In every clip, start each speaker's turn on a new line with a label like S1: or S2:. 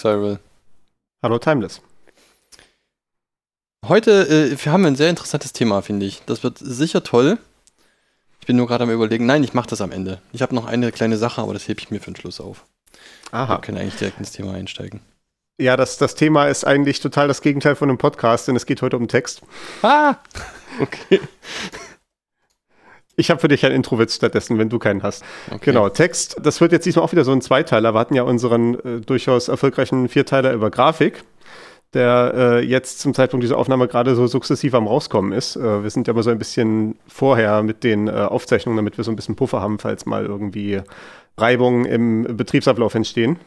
S1: Cyril.
S2: Hallo Timeless.
S1: Heute äh, wir haben ein sehr interessantes Thema, finde ich. Das wird sicher toll. Ich bin nur gerade am überlegen, nein, ich mache das am Ende. Ich habe noch eine kleine Sache, aber das hebe ich mir für den Schluss auf.
S2: Aha.
S1: Wir können eigentlich direkt ins Thema einsteigen.
S2: Ja, das, das Thema ist eigentlich total das Gegenteil von einem Podcast, denn es geht heute um Text.
S1: Ah! Okay.
S2: Ich habe für dich einen Intro-Witz stattdessen, wenn du keinen hast.
S1: okay.
S2: Genau, Text, das wird jetzt diesmal auch wieder so ein Zweiteiler. Wir hatten ja unseren äh, durchaus erfolgreichen Vierteiler über Grafik, der äh, jetzt zum Zeitpunkt dieser Aufnahme gerade so sukzessiv am Rauskommen ist. Äh, wir sind ja aber so ein bisschen vorher mit den äh, Aufzeichnungen, damit wir so ein bisschen Puffer haben, falls mal irgendwie Reibungen im Betriebsablauf entstehen.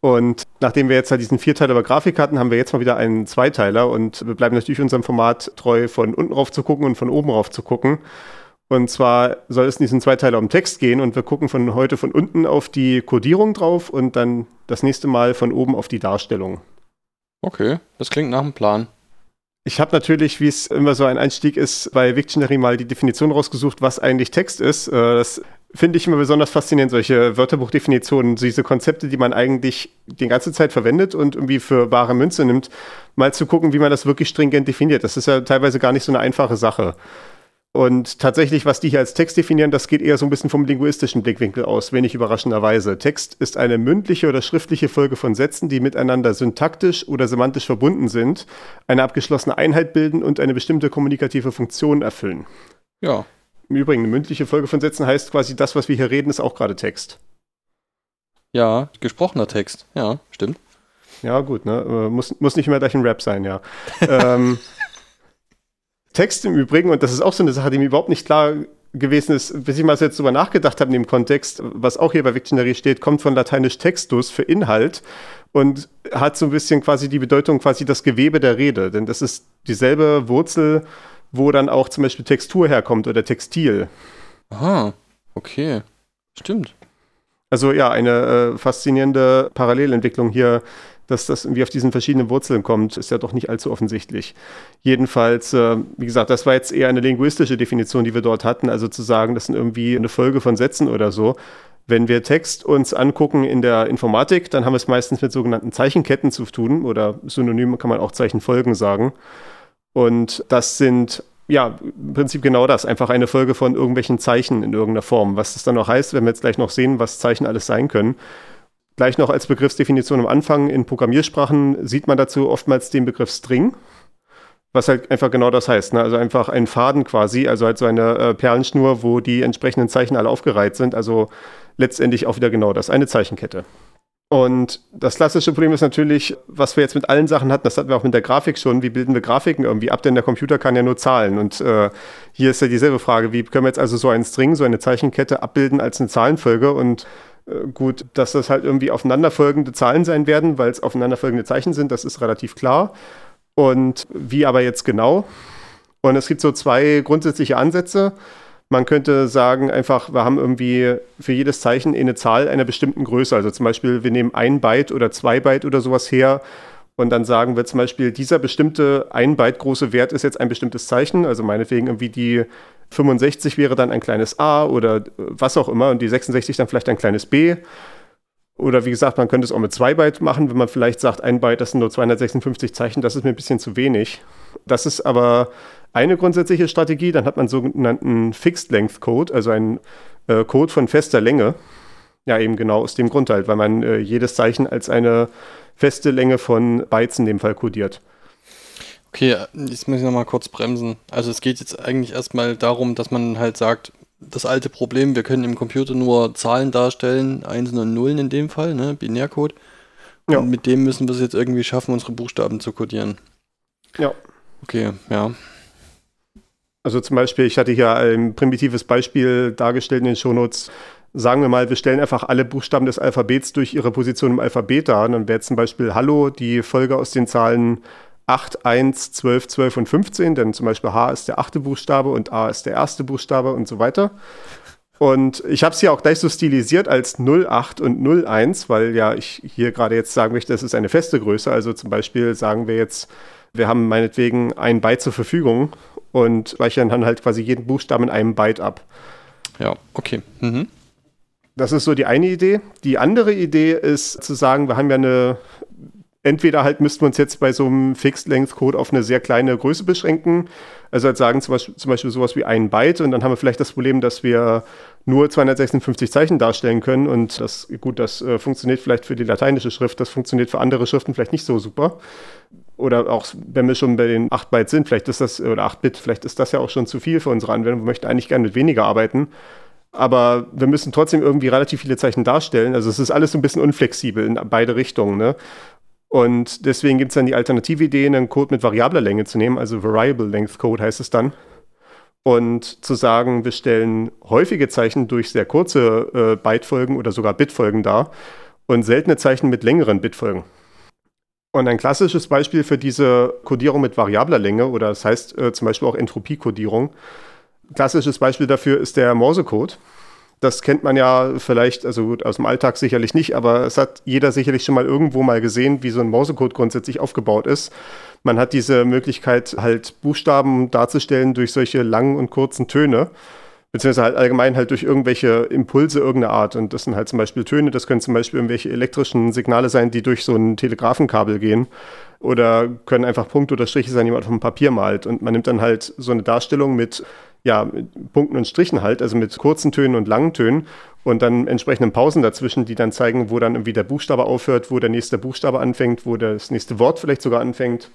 S2: Und nachdem wir jetzt halt diesen Vierteiler über Grafik hatten, haben wir jetzt mal wieder einen Zweiteiler und wir bleiben natürlich unserem Format treu, von unten rauf zu gucken und von oben rauf zu gucken. Und zwar soll es in diesen Zweiteiler um Text gehen und wir gucken von heute von unten auf die Codierung drauf und dann das nächste Mal von oben auf die Darstellung.
S1: Okay, das klingt nach einem Plan.
S2: Ich habe natürlich, wie es immer so ein Einstieg ist, bei Wiktionary mal die Definition rausgesucht, was eigentlich Text ist. Äh, Das finde ich immer besonders faszinierend, solche Wörterbuchdefinitionen, diese Konzepte, die man eigentlich die ganze Zeit verwendet und irgendwie für bare Münze nimmt, mal zu gucken, wie man das wirklich stringent definiert. Das ist ja teilweise gar nicht so eine einfache Sache. Und tatsächlich, was die hier als Text definieren, das geht eher so ein bisschen vom linguistischen Blickwinkel aus, wenig überraschenderweise. Text ist eine mündliche oder schriftliche Folge von Sätzen, die miteinander syntaktisch oder semantisch verbunden sind, eine abgeschlossene Einheit bilden und eine bestimmte kommunikative Funktion erfüllen.
S1: Ja,
S2: Im Übrigen, eine mündliche Folge von Sätzen heißt quasi, das, was wir hier reden, ist auch gerade Text.
S1: ja, gesprochener Text. Ja, stimmt.
S2: Ja, gut, ne? Äh, Muss, muss nicht immer gleich ein Rap sein, ja. ähm, Text im Übrigen, und das ist auch so eine Sache, die mir überhaupt nicht klar gewesen ist, bis ich mal so jetzt drüber nachgedacht habe in dem Kontext, was auch hier bei Wiktionary steht, kommt von lateinisch textus für Inhalt und hat so ein bisschen quasi die Bedeutung quasi das Gewebe der Rede, denn das ist dieselbe Wurzel, wo dann auch zum Beispiel Textur herkommt oder Textil.
S1: Aha, okay. Stimmt.
S2: Also ja, eine äh, faszinierende Parallelentwicklung hier, dass das irgendwie auf diesen verschiedenen Wurzeln kommt, ist ja doch nicht allzu offensichtlich. Jedenfalls, äh, wie gesagt, das war jetzt eher eine linguistische Definition, die wir dort hatten, also zu sagen, das sind irgendwie eine Folge von Sätzen oder so. Wenn wir Text uns angucken in der Informatik, dann haben wir es meistens mit sogenannten Zeichenketten zu tun oder synonym kann man auch Zeichenfolgen sagen. Und das sind ja, im Prinzip genau das. Einfach eine Folge von irgendwelchen Zeichen in irgendeiner Form. Was das dann noch heißt, werden wir jetzt gleich noch sehen, was Zeichen alles sein können. Gleich noch als Begriffsdefinition am Anfang in Programmiersprachen sieht man dazu oftmals den Begriff String, was halt einfach genau das heißt. Ne? Also einfach ein Faden quasi, also halt so eine äh, Perlenschnur, wo die entsprechenden Zeichen alle aufgereiht sind. Also letztendlich auch wieder genau das, eine Zeichenkette. Und das klassische Problem ist natürlich, was wir jetzt mit allen Sachen hatten, das hatten wir auch mit der Grafik schon, wie bilden wir Grafiken irgendwie ab, denn der Computer kann ja nur Zahlen. Und äh, hier ist ja dieselbe Frage, wie können wir jetzt also so einen String, so eine Zeichenkette abbilden als eine Zahlenfolge und gut, dass das halt irgendwie aufeinanderfolgende Zahlen sein werden, weil es aufeinanderfolgende Zeichen sind, das ist relativ klar. Und wie aber jetzt genau? Und es gibt so zwei grundsätzliche Ansätze. Man könnte sagen, einfach, wir haben irgendwie für jedes Zeichen eine Zahl einer bestimmten Größe. Also zum Beispiel, wir nehmen ein Byte oder zwei Byte oder sowas her und dann sagen wir zum Beispiel, dieser bestimmte ein Byte große Wert ist jetzt ein bestimmtes Zeichen. Also meinetwegen irgendwie die 65 wäre dann ein kleines a oder was auch immer und die 66 dann vielleicht ein kleines b. Oder wie gesagt, man könnte es auch mit zwei Byte machen, wenn man vielleicht sagt, ein Byte, das sind nur 256 Zeichen, das ist mir ein bisschen zu wenig. Das ist aber eine grundsätzliche Strategie. Dann hat man sogenannten Fixed Length Code, also einen äh, Code von fester Länge. Ja, eben genau aus dem Grund halt, weil man äh, jedes Zeichen als eine feste Länge von Bytes in dem Fall codiert.
S1: Okay, jetzt muss ich nochmal kurz bremsen. Also es geht jetzt eigentlich erstmal darum, dass man halt sagt, das alte Problem, wir können im Computer nur Zahlen darstellen, Einsen und Nullen in dem Fall, ne, Binärcode. Und
S2: Ja.
S1: mit dem müssen wir es jetzt irgendwie schaffen, unsere Buchstaben zu codieren.
S2: Ja.
S1: Okay, ja.
S2: Also zum Beispiel, ich hatte hier ein primitives Beispiel dargestellt in den Shownotes. sagen wir mal, wir stellen einfach alle Buchstaben des Alphabets durch ihre Position im Alphabet dar. dann wäre zum Beispiel Hallo die Folge aus den Zahlen 8, 1, 12, 12 und 15, denn zum Beispiel H ist der achte Buchstabe und A ist der erste Buchstabe und so weiter. Und ich habe es hier auch gleich so stilisiert als 08 und 01, weil ja ich hier gerade jetzt sagen möchte, das ist eine feste Größe. Also zum Beispiel sagen wir jetzt, wir haben meinetwegen ein Byte zur Verfügung und speichern dann halt quasi jeden Buchstaben in einem Byte ab.
S1: Ja, okay. Mhm.
S2: Das ist so die eine Idee. Die andere Idee ist zu sagen, wir haben ja eine, entweder halt müssten wir uns jetzt bei so einem Fixed-Length-Code auf eine sehr kleine Größe beschränken. Also halt sagen zum Beispiel, zum Beispiel sowas wie ein Byte und dann haben wir vielleicht das Problem, dass wir nur 256 Zeichen darstellen können und das, gut, das äh, funktioniert vielleicht für die lateinische Schrift, das funktioniert für andere Schriften vielleicht nicht so super. Oder auch, wenn wir schon bei den 8 Byte sind, vielleicht ist das, oder 8 Bit, vielleicht ist das ja auch schon zu viel für unsere Anwendung. Wir möchten eigentlich gerne mit weniger arbeiten aber wir müssen trotzdem irgendwie relativ viele Zeichen darstellen. Also es ist alles so ein bisschen unflexibel in beide Richtungen. Ne? Und deswegen gibt es dann die alternative Idee, einen Code mit variabler Länge zu nehmen, also Variable Length Code heißt es dann. Und zu sagen, wir stellen häufige Zeichen durch sehr kurze äh, Bytefolgen oder sogar Bitfolgen dar und seltene Zeichen mit längeren Bitfolgen. Und ein klassisches Beispiel für diese Codierung mit variabler Länge, oder das heißt äh, zum Beispiel auch Entropie-Codierung, klassisches Beispiel dafür ist der Morsecode. Das kennt man ja vielleicht, also gut, aus dem Alltag sicherlich nicht, aber es hat jeder sicherlich schon mal irgendwo mal gesehen, wie so ein Morsecode grundsätzlich aufgebaut ist. Man hat diese Möglichkeit, halt Buchstaben darzustellen durch solche langen und kurzen Töne beziehungsweise halt allgemein halt durch irgendwelche Impulse irgendeiner Art. Und das sind halt zum Beispiel Töne, das können zum Beispiel irgendwelche elektrischen Signale sein, die durch so ein Telegrafenkabel gehen. Oder können einfach Punkte oder Striche sein, die man auf dem Papier malt. Und man nimmt dann halt so eine Darstellung mit ja, mit Punkten und Strichen halt, also mit kurzen Tönen und langen Tönen und dann entsprechenden Pausen dazwischen, die dann zeigen, wo dann irgendwie der Buchstabe aufhört, wo der nächste Buchstabe anfängt, wo das nächste Wort vielleicht sogar anfängt.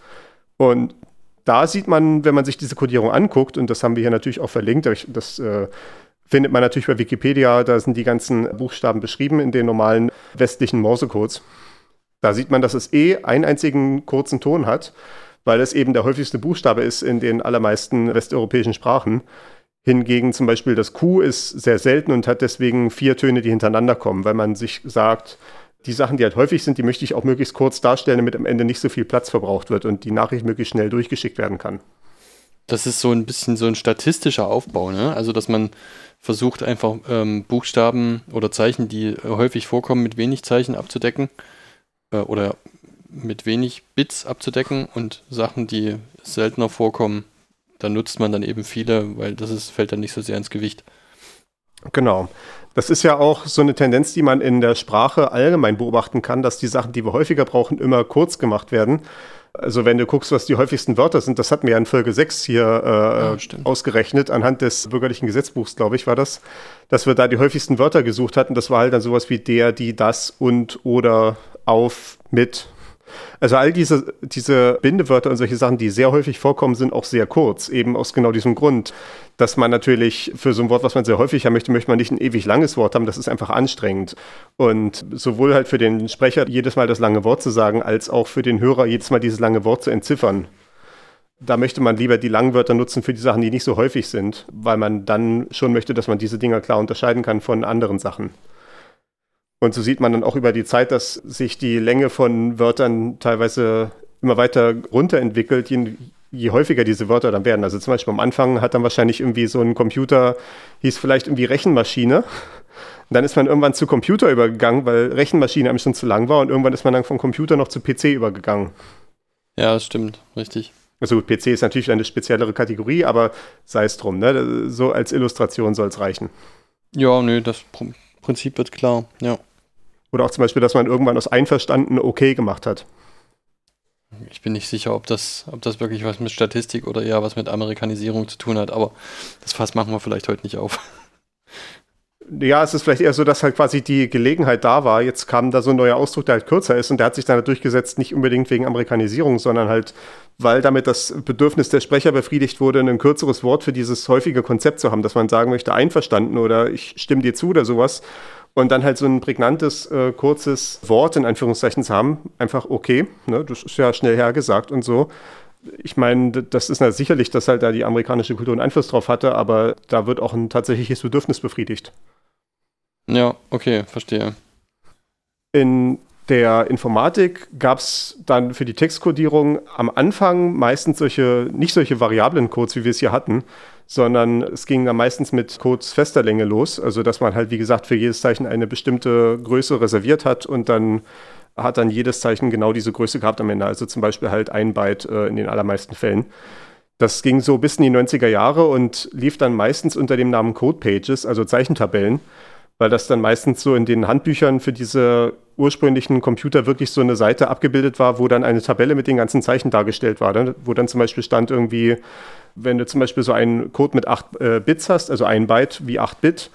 S2: Und da sieht man, wenn man sich diese Codierung anguckt, und das haben wir hier natürlich auch verlinkt, das äh, findet man natürlich bei Wikipedia, da sind die ganzen Buchstaben beschrieben in den normalen westlichen Morsecodes. Da sieht man, dass es eh einen einzigen kurzen Ton hat weil es eben der häufigste Buchstabe ist in den allermeisten westeuropäischen Sprachen. Hingegen zum Beispiel das Q ist sehr selten und hat deswegen vier Töne, die hintereinander kommen, weil man sich sagt, die Sachen, die halt häufig sind, die möchte ich auch möglichst kurz darstellen, damit am Ende nicht so viel Platz verbraucht wird und die Nachricht möglichst schnell durchgeschickt werden kann.
S1: Das ist so ein bisschen so ein statistischer Aufbau, ne? Also, dass man versucht, einfach ähm, Buchstaben oder Zeichen, die häufig vorkommen, mit wenig Zeichen abzudecken äh, oder mit wenig Bits abzudecken und Sachen, die seltener vorkommen, da nutzt man dann eben viele, weil das ist, fällt dann nicht so sehr ins Gewicht.
S2: Genau. Das ist ja auch so eine Tendenz, die man in der Sprache allgemein beobachten kann, dass die Sachen, die wir häufiger brauchen, immer kurz gemacht werden. Also wenn du guckst, was die häufigsten Wörter sind, das hatten wir ja in Folge 6 hier äh, ja, ausgerechnet, anhand des bürgerlichen Gesetzbuchs, glaube ich, war das, dass wir da die häufigsten Wörter gesucht hatten. Das war halt dann sowas wie der, die, das und oder auf, mit also all diese, diese Bindewörter und solche Sachen, die sehr häufig vorkommen, sind auch sehr kurz, eben aus genau diesem Grund, dass man natürlich für so ein Wort, was man sehr häufig haben möchte, möchte man nicht ein ewig langes Wort haben, das ist einfach anstrengend. Und sowohl halt für den Sprecher jedes Mal das lange Wort zu sagen, als auch für den Hörer jedes Mal dieses lange Wort zu entziffern. Da möchte man lieber die langen Wörter nutzen für die Sachen, die nicht so häufig sind, weil man dann schon möchte, dass man diese Dinger klar unterscheiden kann von anderen Sachen. Und so sieht man dann auch über die Zeit, dass sich die Länge von Wörtern teilweise immer weiter runterentwickelt, je, je häufiger diese Wörter dann werden. Also zum Beispiel am Anfang hat dann wahrscheinlich irgendwie so ein Computer, hieß vielleicht irgendwie Rechenmaschine. Und dann ist man irgendwann zu Computer übergegangen, weil Rechenmaschine einem schon zu lang war und irgendwann ist man dann vom Computer noch zu PC übergegangen.
S1: Ja, das stimmt, richtig.
S2: Also gut, PC ist natürlich eine speziellere Kategorie, aber sei es drum, ne? So als Illustration soll es reichen.
S1: Ja, nö, das Prinzip wird klar, ja.
S2: Oder auch zum Beispiel, dass man irgendwann aus Einverstanden okay gemacht hat.
S1: Ich bin nicht sicher, ob das, ob das wirklich was mit Statistik oder eher was mit Amerikanisierung zu tun hat, aber das Fass machen wir vielleicht heute nicht auf.
S2: Ja, es ist vielleicht eher so, dass halt quasi die Gelegenheit da war. Jetzt kam da so ein neuer Ausdruck, der halt kürzer ist und der hat sich dann halt durchgesetzt, nicht unbedingt wegen Amerikanisierung, sondern halt, weil damit das Bedürfnis der Sprecher befriedigt wurde, ein kürzeres Wort für dieses häufige Konzept zu haben, dass man sagen möchte, einverstanden oder ich stimme dir zu oder sowas. Und dann halt so ein prägnantes, äh, kurzes Wort in Anführungszeichen zu haben, einfach okay, ne, das ist ja schnell hergesagt und so ich meine, das ist ja sicherlich, dass halt da die amerikanische Kultur einen Einfluss drauf hatte, aber da wird auch ein tatsächliches Bedürfnis befriedigt.
S1: Ja, okay, verstehe.
S2: In der Informatik gab es dann für die Textkodierung am Anfang meistens solche, nicht solche variablen Codes, wie wir es hier hatten, sondern es ging dann meistens mit Codes fester Länge los. Also dass man halt, wie gesagt, für jedes Zeichen eine bestimmte Größe reserviert hat und dann hat dann jedes Zeichen genau diese Größe gehabt am Ende. Also zum Beispiel halt ein Byte äh, in den allermeisten Fällen. Das ging so bis in die 90er Jahre und lief dann meistens unter dem Namen Code Pages, also Zeichentabellen, weil das dann meistens so in den Handbüchern für diese ursprünglichen Computer wirklich so eine Seite abgebildet war, wo dann eine Tabelle mit den ganzen Zeichen dargestellt war, wo dann zum Beispiel stand irgendwie, wenn du zum Beispiel so einen Code mit 8 äh, Bits hast, also ein Byte wie 8 Bit,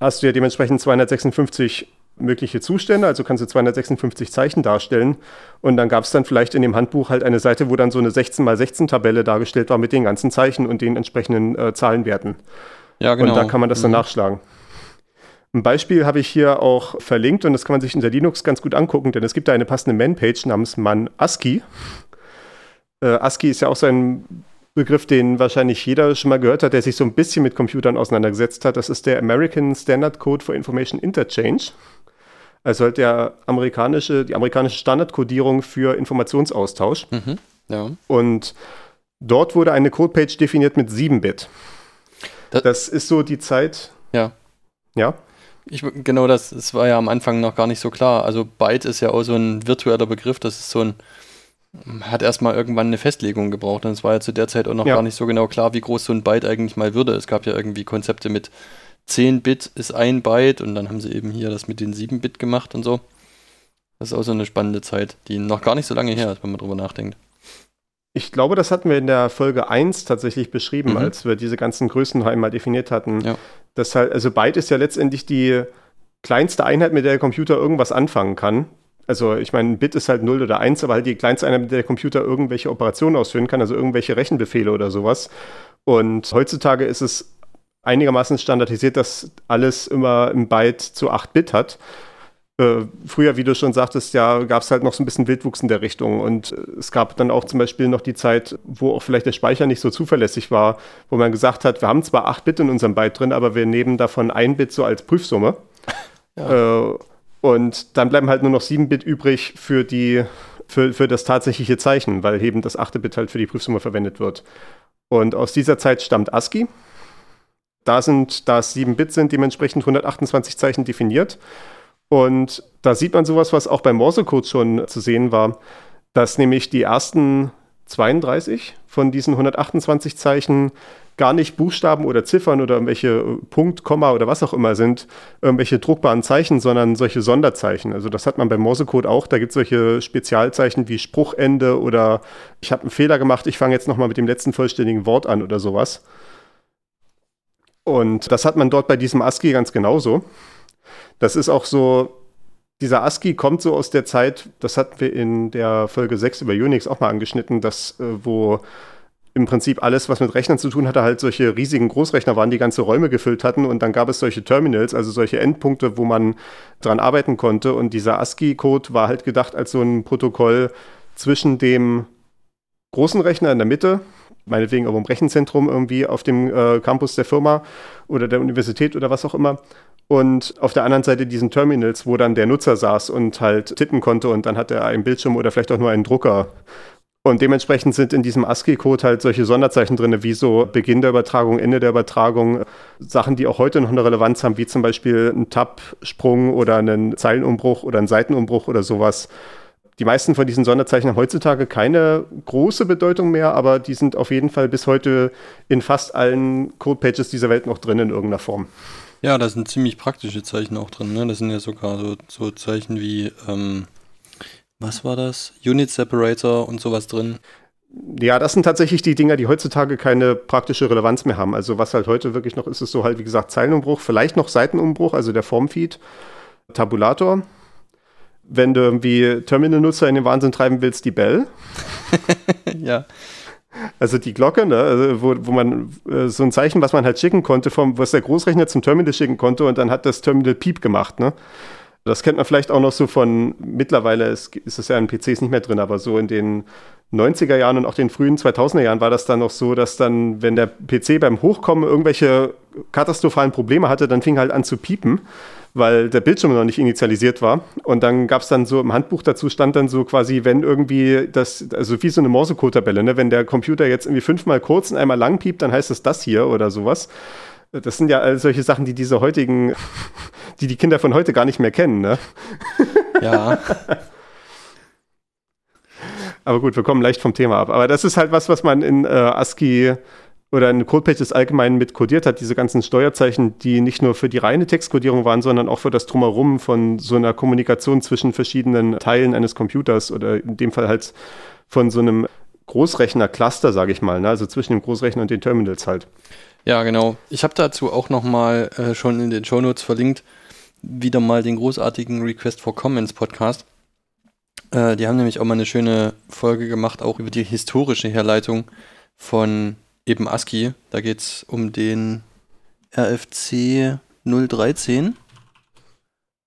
S2: hast du ja dementsprechend 256 mögliche Zustände, also kannst du 256 Zeichen darstellen. Und dann gab es dann vielleicht in dem Handbuch halt eine Seite, wo dann so eine 16 mal 16 Tabelle dargestellt war mit den ganzen Zeichen und den entsprechenden äh, Zahlenwerten. Ja, genau. Und da kann man das dann mhm. nachschlagen. Ein Beispiel habe ich hier auch verlinkt und das kann man sich in der Linux ganz gut angucken, denn es gibt da eine passende Man-Page namens Man ASCII. Äh, ASCII ist ja auch so ein Begriff, den wahrscheinlich jeder schon mal gehört hat, der sich so ein bisschen mit Computern auseinandergesetzt hat. Das ist der American Standard Code for Information Interchange. Also halt der amerikanische, die amerikanische Standardkodierung für Informationsaustausch. Mhm, ja. Und dort wurde eine Codepage definiert mit 7-Bit. Das, das, ist so die Zeit.
S1: Ja.
S2: Ja.
S1: Ich, genau, das, das war ja am Anfang noch gar nicht so klar. Also Byte ist ja auch so ein virtueller Begriff, das ist so ein, hat erstmal irgendwann eine Festlegung gebraucht und es war ja zu der Zeit auch noch ja. gar nicht so genau klar, wie groß so ein Byte eigentlich mal würde. Es gab ja irgendwie Konzepte mit 10 Bit ist ein Byte und dann haben sie eben hier das mit den 7 Bit gemacht und so. Das ist auch so eine spannende Zeit, die noch gar nicht so lange her ist, wenn man drüber nachdenkt.
S2: Ich glaube, das hatten wir in der Folge 1 tatsächlich beschrieben, mhm. als wir diese ganzen Größen einmal definiert hatten. Ja. Das halt, also Byte ist ja letztendlich die kleinste Einheit, mit der der Computer irgendwas anfangen kann. Also ich meine, ein Bit ist halt 0 oder 1, aber halt die kleinste Einheit, mit der der Computer irgendwelche Operationen ausführen kann, also irgendwelche Rechenbefehle oder sowas. Und heutzutage ist es einigermaßen standardisiert, dass alles immer ein Byte zu 8 Bit hat. Äh, früher, wie du schon sagtest, ja, gab es halt noch so ein bisschen Wildwuchs in der Richtung. Und äh, es gab dann auch zum Beispiel noch die Zeit, wo auch vielleicht der Speicher nicht so zuverlässig war, wo man gesagt hat, wir haben zwar 8 Bit in unserem Byte drin, aber wir nehmen davon ein Bit so als Prüfsumme. Ja. Äh, und dann bleiben halt nur noch 7 Bit übrig für die für, für das tatsächliche Zeichen, weil eben das 8. Bit halt für die Prüfsumme verwendet wird. Und aus dieser Zeit stammt ASCII. Da sind, da es 7 Bit sind, dementsprechend 128 Zeichen definiert. Und da sieht man sowas, was auch beim Morsecode schon zu sehen war, dass nämlich die ersten 32 von diesen 128 Zeichen gar nicht Buchstaben oder Ziffern oder irgendwelche Punkt, Komma oder was auch immer sind, irgendwelche druckbaren Zeichen, sondern solche Sonderzeichen. Also das hat man beim Morsecode auch. Da gibt es solche Spezialzeichen wie Spruchende oder ich habe einen Fehler gemacht, ich fange jetzt nochmal mit dem letzten vollständigen Wort an oder sowas. Und das hat man dort bei diesem ASCII ganz genauso. Das ist auch so, dieser ASCII kommt so aus der Zeit, das hatten wir in der Folge 6 über Unix auch mal angeschnitten, dass, äh, wo im Prinzip alles, was mit Rechnern zu tun hatte, halt solche riesigen Großrechner waren, die ganze Räume gefüllt hatten und dann gab es solche Terminals, also solche Endpunkte, wo man dran arbeiten konnte und dieser ASCII-Code war halt gedacht als so ein Protokoll zwischen dem großen Rechner in der Mitte, meinetwegen auch im Rechenzentrum irgendwie auf dem äh, Campus der Firma oder der Universität oder was auch immer. Und auf der anderen Seite diesen Terminals, wo dann der Nutzer saß und halt tippen konnte und dann hat er einen Bildschirm oder vielleicht auch nur einen Drucker. Und dementsprechend sind in diesem ASCII-Code halt solche Sonderzeichen drin, wie so Beginn der Übertragung, Ende der Übertragung, Sachen, die auch heute noch eine Relevanz haben, wie zum Beispiel ein Tab-Sprung oder einen Zeilenumbruch oder einen Seitenumbruch oder sowas. Die meisten von diesen Sonderzeichen haben heutzutage keine große Bedeutung mehr, aber die sind auf jeden Fall bis heute in fast allen Codepages dieser Welt noch drin in irgendeiner Form.
S1: Ja, da sind ziemlich praktische Zeichen auch drin. Ne? Das sind ja sogar so, so Zeichen wie, ähm, was war das? Unit Separator und sowas drin.
S2: Ja, das sind tatsächlich die Dinger, die heutzutage keine praktische Relevanz mehr haben. Also was halt heute wirklich noch ist, ist so halt, wie gesagt, Zeilenumbruch, vielleicht noch Seitenumbruch, also der Formfeed, Tabulator wenn du irgendwie Terminal-Nutzer in den Wahnsinn treiben willst, die Bell.
S1: ja.
S2: Also die Glocke, ne, also wo, wo man äh, so ein Zeichen, was man halt schicken konnte, vom, was der Großrechner zum Terminal schicken konnte und dann hat das Terminal Piep gemacht, ne? Das kennt man vielleicht auch noch so von, mittlerweile ist, ist es ja in PCs nicht mehr drin, aber so in den 90er Jahren und auch den frühen 2000er Jahren war das dann noch so, dass dann, wenn der PC beim Hochkommen irgendwelche katastrophalen Probleme hatte, dann fing halt an zu piepen, weil der Bildschirm noch nicht initialisiert war. Und dann gab es dann so im Handbuch dazu stand dann so quasi, wenn irgendwie das, also wie so eine Morsecode-Tabelle, ne? wenn der Computer jetzt irgendwie fünfmal kurz und einmal lang piept, dann heißt es das hier oder sowas. Das sind ja all solche Sachen, die diese heutigen, die die Kinder von heute gar nicht mehr kennen, ne?
S1: Ja.
S2: Aber gut, wir kommen leicht vom Thema ab. Aber das ist halt was, was man in äh, ASCII oder in CodePages allgemein mit codiert hat, diese ganzen Steuerzeichen, die nicht nur für die reine Textkodierung waren, sondern auch für das Drumherum von so einer Kommunikation zwischen verschiedenen Teilen eines Computers oder in dem Fall halt von so einem Großrechner-Cluster, sage ich mal, ne? also zwischen dem Großrechner und den Terminals halt.
S1: Ja, genau. Ich habe dazu auch nochmal äh, schon in den Shownotes verlinkt, wieder mal den großartigen Request for Comments Podcast. Äh, die haben nämlich auch mal eine schöne Folge gemacht, auch über die historische Herleitung von eben ASCII. Da geht es um den RFC 013.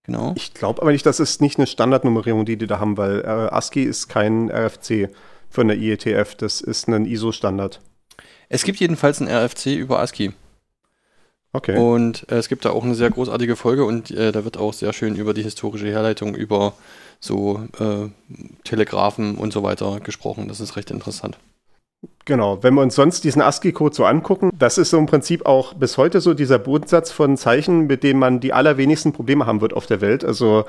S1: Genau.
S2: Ich glaube aber nicht, das ist nicht eine Standardnummerierung, die die da haben, weil äh, ASCII ist kein RFC von der IETF, das ist ein ISO-Standard.
S1: Es gibt jedenfalls ein RFC über ASCII.
S2: Okay.
S1: Und äh, es gibt da auch eine sehr großartige Folge und äh, da wird auch sehr schön über die historische Herleitung, über so äh, Telegraphen und so weiter gesprochen. Das ist recht interessant.
S2: Genau, wenn wir uns sonst diesen ASCII-Code so angucken, das ist so im Prinzip auch bis heute so dieser Bodensatz von Zeichen, mit dem man die allerwenigsten Probleme haben wird auf der Welt. Also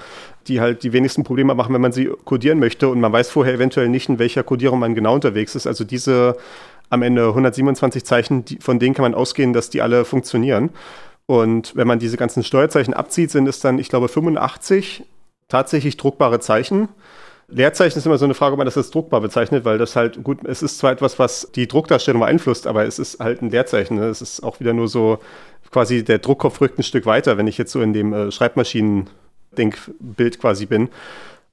S2: die halt die wenigsten Probleme machen, wenn man sie codieren möchte und man weiß vorher eventuell nicht, in welcher Codierung man genau unterwegs ist. Also diese am Ende 127 Zeichen, die, von denen kann man ausgehen, dass die alle funktionieren. Und wenn man diese ganzen Steuerzeichen abzieht, sind es dann, ich glaube, 85 tatsächlich druckbare Zeichen. Leerzeichen ist immer so eine Frage, ob man das als druckbar bezeichnet, weil das halt, gut, es ist zwar etwas, was die Druckdarstellung beeinflusst, aber es ist halt ein Leerzeichen. Ne? Es ist auch wieder nur so, quasi der Druckkopf rückt ein Stück weiter, wenn ich jetzt so in dem äh, Schreibmaschinen-Denkbild quasi bin.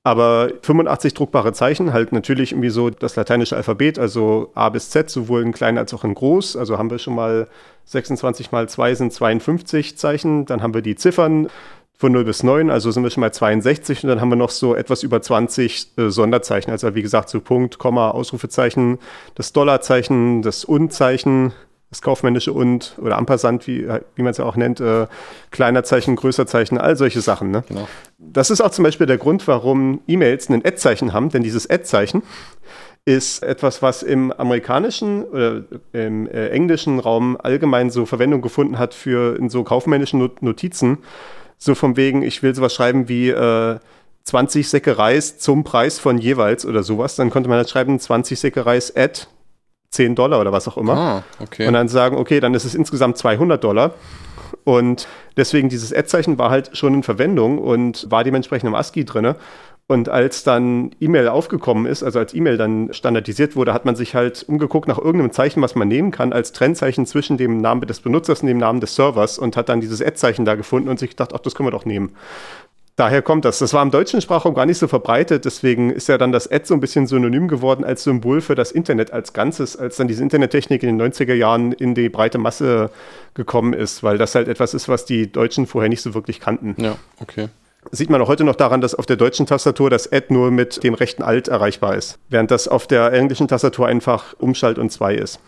S2: Aber 85 druckbare Zeichen, halt natürlich irgendwie so das lateinische Alphabet, also A bis Z, sowohl in klein als auch in groß. Also haben wir schon mal 26 mal 2 sind 52 Zeichen. Dann haben wir die Ziffern von 0 bis 9, also sind wir schon mal 62 und dann haben wir noch so etwas über 20 äh, Sonderzeichen. Also wie gesagt, so Punkt, Komma, Ausrufezeichen, das Dollarzeichen, das Und-Zeichen, das kaufmännische und oder Ampersand, wie, wie man es ja auch nennt, äh, kleiner Zeichen, größer Zeichen, all solche Sachen. Ne?
S1: Genau.
S2: Das ist auch zum Beispiel der Grund, warum E-Mails ein Ad-Zeichen haben, denn dieses Ad-Zeichen ist etwas, was im amerikanischen oder im äh, englischen Raum allgemein so Verwendung gefunden hat für in so kaufmännischen Not Notizen. So vom wegen, ich will sowas schreiben wie äh, 20 Säcke Reis zum Preis von jeweils oder sowas. Dann konnte man halt schreiben 20 Säcke Reis at 10 Dollar oder was auch immer.
S1: Ah, okay.
S2: Und dann sagen, okay, dann ist es insgesamt 200 Dollar. Und deswegen dieses Ad-Zeichen war halt schon in Verwendung und war dementsprechend im ASCII drin. Und als dann E-Mail aufgekommen ist, also als E-Mail dann standardisiert wurde, hat man sich halt umgeguckt nach irgendeinem Zeichen, was man nehmen kann, als Trennzeichen zwischen dem Namen des Benutzers und dem Namen des Servers und hat dann dieses Ad-Zeichen da gefunden und sich gedacht, ach, das können wir doch nehmen. Daher kommt das. Das war im deutschen Sprachraum gar nicht so verbreitet, deswegen ist ja dann das Ad so ein bisschen synonym geworden als Symbol für das Internet als Ganzes, als dann diese Internettechnik in den 90er Jahren in die breite Masse gekommen ist, weil das halt etwas ist, was die Deutschen vorher nicht so wirklich kannten.
S1: Ja, okay.
S2: Sieht man auch heute noch daran, dass auf der deutschen Tastatur das Ad nur mit dem rechten Alt erreichbar ist, während das auf der englischen Tastatur einfach Umschalt und 2 ist.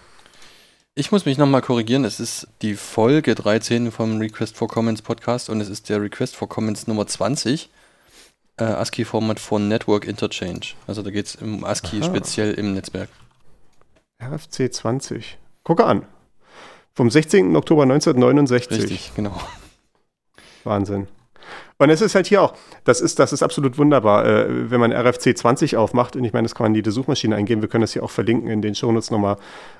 S1: Ich muss mich nochmal korrigieren. Es ist die Folge 13 vom Request for Comments Podcast und es ist der Request for Comments Nummer 20. Äh, ASCII-Format for Network Interchange. Also da geht es um ASCII Aha. speziell im Netzwerk.
S2: RFC 20. Gucke an. Vom 16. Oktober 1969.
S1: Richtig, genau.
S2: Wahnsinn. Und es ist halt hier auch, das ist, das ist absolut wunderbar, äh, wenn man RFC 20 aufmacht, und ich meine, das kann man in jede Suchmaschine eingeben, wir können das hier auch verlinken in den Shownotes nochmal,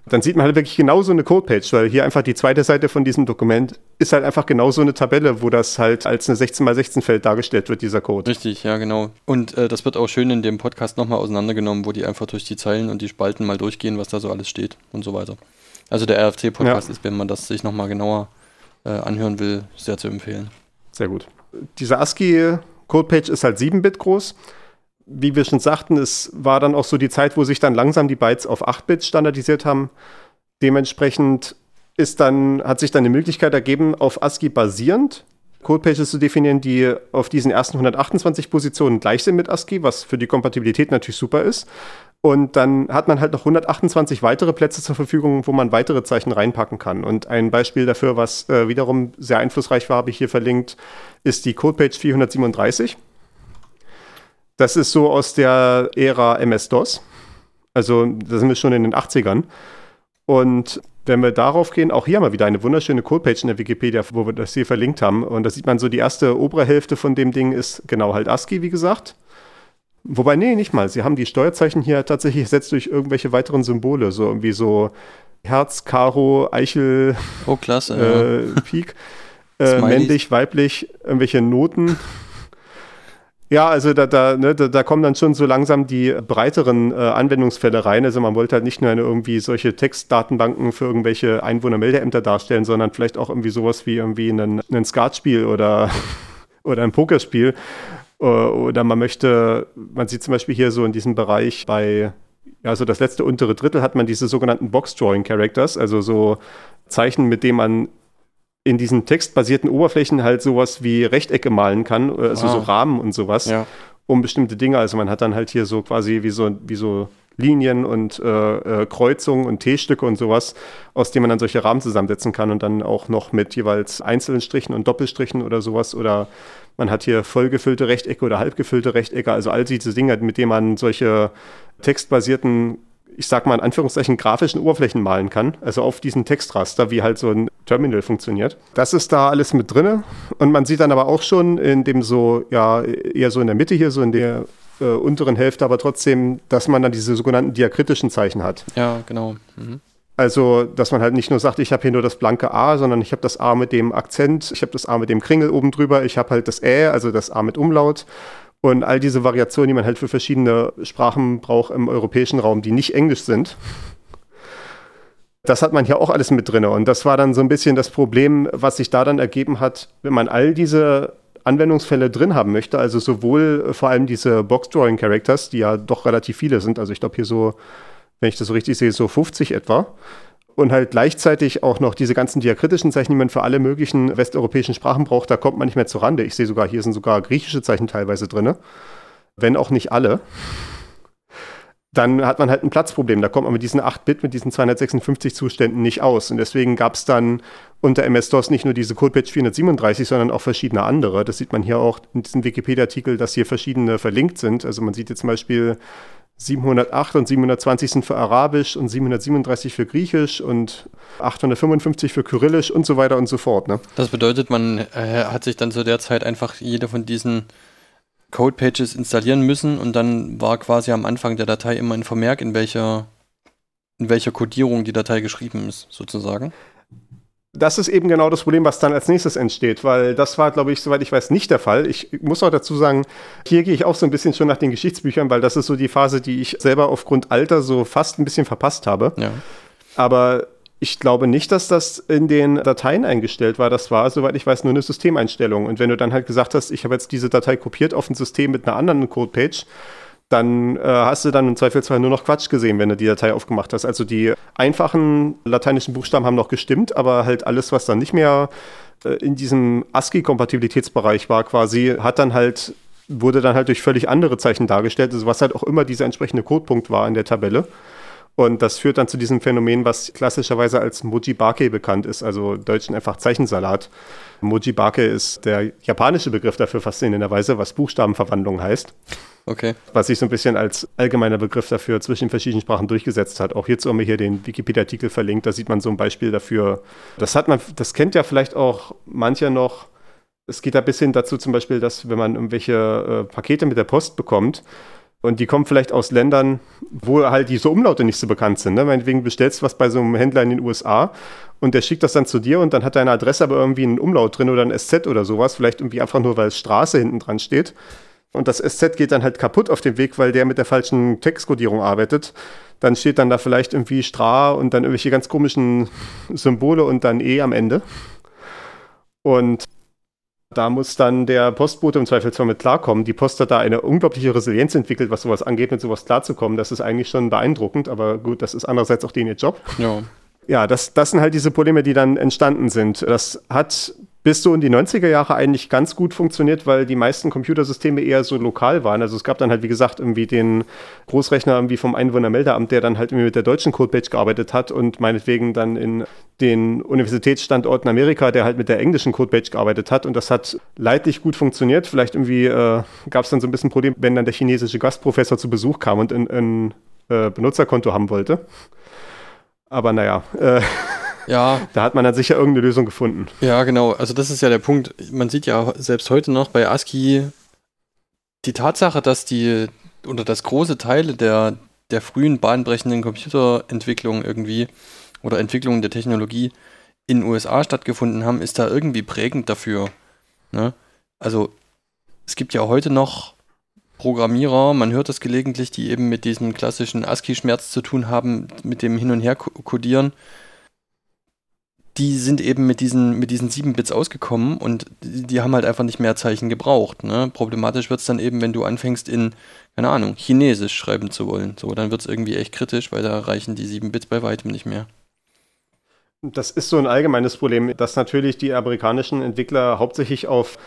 S2: dann sieht man halt wirklich genauso eine Codepage, weil hier einfach die zweite Seite von diesem Dokument ist halt einfach genauso eine Tabelle, wo das halt als eine 16x16 Feld dargestellt wird, dieser Code.
S1: Richtig, ja, genau. Und äh, das wird auch schön in dem Podcast nochmal auseinandergenommen, wo die einfach durch die Zeilen und die Spalten mal durchgehen, was da so alles steht und so weiter. Also der RFC-Podcast ja. ist, wenn man das sich nochmal genauer äh, anhören will, sehr zu empfehlen.
S2: Sehr gut diese ASCII-Codepage ist halt 7-Bit groß. Wie wir schon sagten, es war dann auch so die Zeit, wo sich dann langsam die Bytes auf 8-Bit standardisiert haben. Dementsprechend ist dann, hat sich dann die Möglichkeit ergeben, auf ASCII basierend Codepages zu definieren, die auf diesen ersten 128 Positionen gleich sind mit ASCII, was für die Kompatibilität natürlich super ist. Und dann hat man halt noch 128 weitere Plätze zur Verfügung, wo man weitere Zeichen reinpacken kann. Und ein Beispiel dafür, was äh, wiederum sehr einflussreich war, habe ich hier verlinkt, ist die Codepage 437. Das ist so aus der Ära MS-DOS. Also da sind wir schon in den 80ern. Und wenn wir darauf gehen, auch hier haben wir wieder eine wunderschöne Codepage in der Wikipedia, wo wir das hier verlinkt haben. Und da sieht man so, die erste obere Hälfte von dem Ding ist genau halt ASCII, wie gesagt. Wobei, nee, nicht mal. Sie haben die Steuerzeichen hier tatsächlich ersetzt durch irgendwelche weiteren Symbole, so irgendwie so Herz, Karo, Eichel,
S1: Oh, klasse.
S2: äh,
S1: ja.
S2: Pik, äh, männlich, weiblich, irgendwelche Noten. Ja, also da, da, ne, da, da kommen dann schon so langsam die breiteren äh, Anwendungsfälle rein. Also man wollte halt nicht nur eine, irgendwie solche Textdatenbanken für irgendwelche Einwohnermeldeämter darstellen, sondern vielleicht auch irgendwie sowas wie irgendwie ein, ein Skatspiel oder, oder ein Pokerspiel. Äh, Oder man möchte, man sieht zum Beispiel hier so in diesem Bereich bei, ja, so das letzte untere Drittel hat man diese sogenannten Box-Drawing-Characters, also so Zeichen, mit denen man in diesen textbasierten Oberflächen halt sowas wie Rechtecke malen kann, also so
S1: Ah.
S2: Rahmen und sowas,
S1: ja.
S2: um bestimmte Dinge. Also man hat dann halt hier so quasi wie so, wie so Linien und äh, äh, Kreuzungen und T-Stücke und sowas, aus denen man dann solche Rahmen zusammensetzen kann und dann auch noch mit jeweils einzelnen Strichen und Doppelstrichen oder sowas. Oder man hat hier vollgefüllte Rechtecke oder halbgefüllte Rechtecke, also all diese Dinge, mit denen man solche textbasierten, ich sag mal in Anführungszeichen, grafischen Oberflächen malen kann, also auf diesen Textraster, wie halt so ein Terminal funktioniert. Das ist da alles mit drinne und man sieht dann aber auch schon in dem so, ja, eher so in der Mitte hier, so in der äh, unteren Hälfte, aber trotzdem, dass man dann diese sogenannten diakritischen Zeichen hat.
S1: ja, genau. Mhm.
S2: Also, dass man halt nicht nur sagt, ich habe hier nur das blanke A, sondern ich habe das A mit dem Akzent, ich habe das A mit dem Kringel oben drüber, ich habe halt das Ä, also das A mit Umlaut und all diese Variationen, die man halt für verschiedene Sprachen braucht im europäischen Raum, die nicht Englisch sind. Das hat man hier auch alles mit drin. Und das war dann so ein bisschen das Problem, was sich da dann ergeben hat, wenn man all diese Anwendungsfälle drin haben möchte, also sowohl äh, vor allem diese Box-Drawing-Characters, die ja doch relativ viele sind, also ich glaube hier so, wenn ich das so richtig sehe, so 50 etwa, und halt gleichzeitig auch noch diese ganzen diakritischen Zeichen, die man für alle möglichen westeuropäischen Sprachen braucht, da kommt man nicht mehr zur Rande. Ich sehe sogar, hier sind sogar griechische Zeichen teilweise drin, wenn auch nicht alle. Dann hat man halt ein Platzproblem. Da kommt man mit diesen 8-Bit, mit diesen 256 Zuständen nicht aus. Und deswegen gab es dann unter MS-DOS nicht nur diese Codepage 437, sondern auch verschiedene andere. Das sieht man hier auch in diesem Wikipedia-Artikel, dass hier verschiedene verlinkt sind. Also man sieht hier zum Beispiel 708 und 720 sind für Arabisch und 737 für Griechisch und 855 für Kyrillisch und so weiter und so fort. Ne?
S1: Das bedeutet, man äh, hat sich dann zu der Zeit einfach jede von diesen Codepages installieren müssen und dann war quasi am Anfang der Datei immer ein Vermerk, in welcher, in welcher Codierung die Datei geschrieben ist, sozusagen.
S2: Das ist eben genau das Problem, was dann als nächstes entsteht, weil das war, glaube ich, soweit ich weiß, nicht der Fall. Ich muss auch dazu sagen, hier gehe ich auch so ein bisschen schon nach den Geschichtsbüchern, weil das ist so die Phase, die ich selber aufgrund Alter so fast ein bisschen verpasst habe.
S1: Ja.
S2: Aber ich glaube nicht, dass das in den Dateien eingestellt war. Das war, soweit ich weiß, nur eine Systemeinstellung. Und wenn du dann halt gesagt hast, ich habe jetzt diese Datei kopiert auf ein System mit einer anderen Codepage, dann äh, hast du dann im Zweifelsfall nur noch Quatsch gesehen, wenn du die Datei aufgemacht hast. Also die einfachen lateinischen Buchstaben haben noch gestimmt, aber halt alles, was dann nicht mehr äh, in diesem ASCII-Kompatibilitätsbereich war quasi, hat dann halt, wurde dann halt durch völlig andere Zeichen dargestellt, also was halt auch immer dieser entsprechende Codepunkt war in der Tabelle. Und das führt dann zu diesem Phänomen, was klassischerweise als Mojibake bekannt ist, also Deutschen einfach Zeichensalat. Mojibake ist der japanische Begriff dafür faszinierenderweise, was Buchstabenverwandlung heißt
S1: Okay.
S2: was sich so ein bisschen als allgemeiner Begriff dafür zwischen den verschiedenen Sprachen durchgesetzt hat. Auch hierzu haben wir hier den Wikipedia-Artikel verlinkt, da sieht man so ein Beispiel dafür. Das hat man, das kennt ja vielleicht auch mancher noch. Es geht da bis hin dazu zum Beispiel, dass wenn man irgendwelche äh, Pakete mit der Post bekommt und die kommen vielleicht aus Ländern, wo halt diese Umlaute nicht so bekannt sind. Ne? Meinetwegen bestellst du was bei so einem Händler in den USA und der schickt das dann zu dir und dann hat deine Adresse aber irgendwie einen Umlaut drin oder ein SZ oder sowas, vielleicht irgendwie einfach nur, weil es Straße hinten dran steht. Und das SZ geht dann halt kaputt auf dem Weg, weil der mit der falschen Textkodierung arbeitet. Dann steht dann da vielleicht irgendwie Stra und dann irgendwelche ganz komischen Symbole und dann E am Ende. Und da muss dann der Postbote im Zweifelsfall mit klarkommen. Die Post hat da eine unglaubliche Resilienz entwickelt, was sowas angeht, mit sowas klarzukommen. Das ist eigentlich schon beeindruckend, aber gut, das ist andererseits auch denen ihr Job.
S1: Ja.
S2: Ja, das, das sind halt diese Probleme, die dann entstanden sind. Das hat bis so in die 90er Jahre eigentlich ganz gut funktioniert, weil die meisten Computersysteme eher so lokal waren. Also es gab dann halt, wie gesagt, irgendwie den Großrechner irgendwie vom Einwohnermeldeamt, der dann halt irgendwie mit der deutschen Codepage gearbeitet hat und meinetwegen dann in den Universitätsstandorten Amerika, der halt mit der englischen Codepage gearbeitet hat. Und das hat leidlich gut funktioniert. Vielleicht irgendwie äh, gab es dann so ein bisschen Problem, wenn dann der chinesische Gastprofessor zu Besuch kam und ein, ein äh, Benutzerkonto haben wollte. Aber naja, äh,
S1: Ja.
S2: Da hat man dann sicher irgendeine Lösung gefunden.
S1: Ja, genau. Also das ist ja der Punkt. Man sieht ja selbst heute noch bei ASCII die Tatsache, dass die oder dass große Teile der, der frühen bahnbrechenden Computerentwicklung irgendwie oder Entwicklung der Technologie in den USA stattgefunden haben, ist da irgendwie prägend dafür. Ne? Also es gibt ja heute noch Programmierer, man hört das gelegentlich, die eben mit diesem klassischen ASCII-Schmerz zu tun haben, mit dem Hin- und Her-Codieren die sind eben mit diesen, mit diesen 7 Bits ausgekommen und die, die haben halt einfach nicht mehr Zeichen gebraucht. Ne? Problematisch wird es dann eben, wenn du anfängst in, keine Ahnung, Chinesisch schreiben zu wollen. So, dann wird es irgendwie echt kritisch, weil da reichen die 7 Bits bei weitem nicht mehr.
S2: Das ist so ein allgemeines Problem, dass natürlich die amerikanischen Entwickler hauptsächlich auf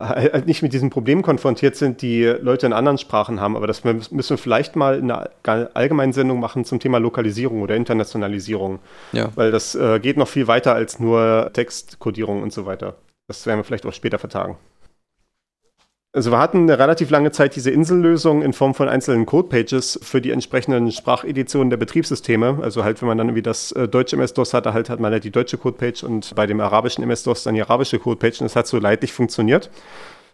S2: halt nicht mit diesen Problemen konfrontiert sind, die Leute in anderen Sprachen haben. Aber das müssen wir vielleicht mal in einer allgemeinen Sendung machen zum Thema Lokalisierung oder Internationalisierung.
S1: Ja.
S2: Weil das äh, geht noch viel weiter als nur Textkodierung und so weiter. Das werden wir vielleicht auch später vertagen. Also wir hatten eine relativ lange Zeit diese Insellösung in Form von einzelnen Codepages für die entsprechenden Spracheditionen der Betriebssysteme. Also halt, wenn man dann irgendwie das äh, deutsche MS-DOS hatte, halt hat man halt die deutsche Codepage und bei dem arabischen MS-DOS dann die arabische Codepage und das hat so leidlich funktioniert.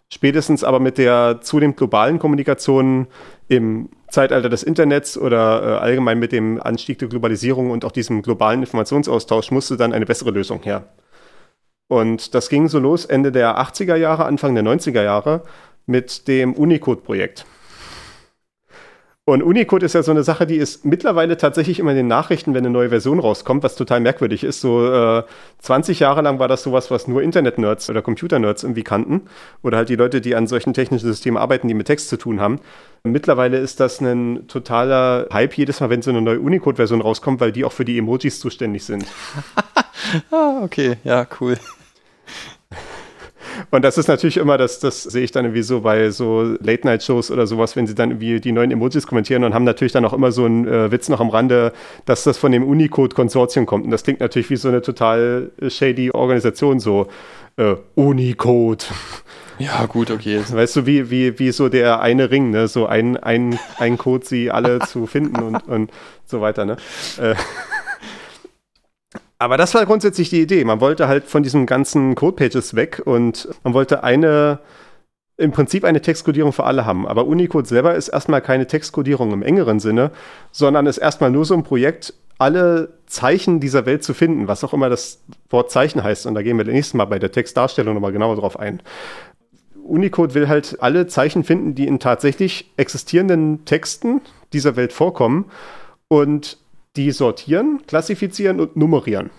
S2: Spätestens aber mit der zunehmend globalen Kommunikation im Zeitalter des Internets oder äh, allgemein mit dem Anstieg der Globalisierung und auch diesem globalen Informationsaustausch musste dann eine bessere Lösung her. Und das ging so los Ende der 80er Jahre, Anfang der 90er Jahre mit dem Unicode-Projekt. Und Unicode ist ja so eine Sache, die ist mittlerweile tatsächlich immer in den Nachrichten, wenn eine neue Version rauskommt, was total merkwürdig ist. So äh, 20 Jahre lang war das sowas, was nur Internet-Nerds oder Computer-Nerds irgendwie kannten. Oder halt die Leute, die an solchen technischen Systemen arbeiten, die mit Text zu tun haben. Mittlerweile ist das ein totaler Hype jedes Mal, wenn so eine neue Unicode-Version rauskommt, weil die auch für die Emojis zuständig sind.
S1: ah, okay, ja, cool.
S2: Und das ist natürlich immer, das, das sehe ich dann irgendwie so bei so Late-Night-Shows oder sowas, wenn sie dann irgendwie die neuen Emojis kommentieren und haben natürlich dann auch immer so einen äh, Witz noch am Rande, dass das von dem Unicode-Konsortium kommt. Und das klingt natürlich wie so eine total shady Organisation, so äh, Unicode.
S1: Ja, gut, okay.
S2: Weißt du, wie, wie, wie so der eine Ring, ne? So ein, ein, ein Code, sie alle zu finden und, und so weiter, ne? Äh, aber das war grundsätzlich die Idee. Man wollte halt von diesen ganzen Codepages weg und man wollte eine, im Prinzip eine Textkodierung für alle haben. Aber Unicode selber ist erstmal keine Textkodierung im engeren Sinne, sondern ist erstmal nur so ein Projekt, alle Zeichen dieser Welt zu finden, was auch immer das Wort Zeichen heißt. Und da gehen wir nächstes Mal bei der Textdarstellung nochmal genauer drauf ein. Unicode will halt alle Zeichen finden, die in tatsächlich existierenden Texten dieser Welt vorkommen und die sortieren, klassifizieren und nummerieren.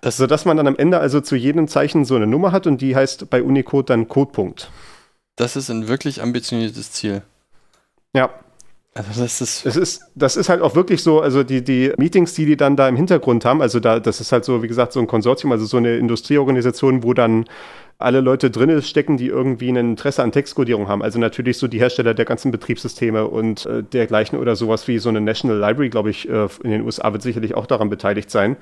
S2: Das, sodass man dann am Ende also zu jedem Zeichen so eine Nummer hat und die heißt bei Unicode dann Codepunkt.
S1: Das ist ein wirklich ambitioniertes Ziel.
S2: Ja.
S1: Also das ist,
S2: es ist, das ist halt auch wirklich so, also die, die Meetings, die die dann da im Hintergrund haben, also da, das ist halt so, wie gesagt, so ein Konsortium, also so eine Industrieorganisation, wo dann alle Leute drin stecken, die irgendwie ein Interesse an Textkodierung haben. Also natürlich so die Hersteller der ganzen Betriebssysteme und äh, dergleichen oder sowas wie so eine National Library, glaube ich, äh, in den USA wird sicherlich auch daran beteiligt sein.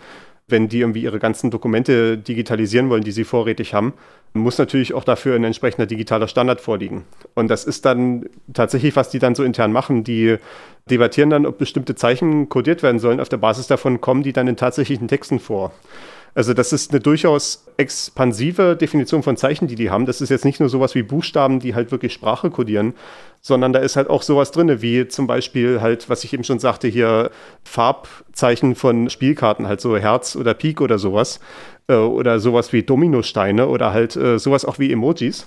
S2: Wenn die irgendwie ihre ganzen Dokumente digitalisieren wollen, die sie vorrätig haben, muss natürlich auch dafür ein entsprechender digitaler Standard vorliegen. Und das ist dann tatsächlich, was die dann so intern machen. Die debattieren dann, ob bestimmte Zeichen kodiert werden sollen. Auf der Basis davon kommen die dann in tatsächlichen Texten vor. Also das ist eine durchaus expansive Definition von Zeichen, die die haben. Das ist jetzt nicht nur sowas wie Buchstaben, die halt wirklich Sprache kodieren, sondern da ist halt auch sowas drin, wie zum Beispiel halt, was ich eben schon sagte, hier Farbzeichen von Spielkarten, halt so Herz oder Pik oder sowas. Äh, oder sowas wie Dominosteine oder halt äh, sowas auch wie Emojis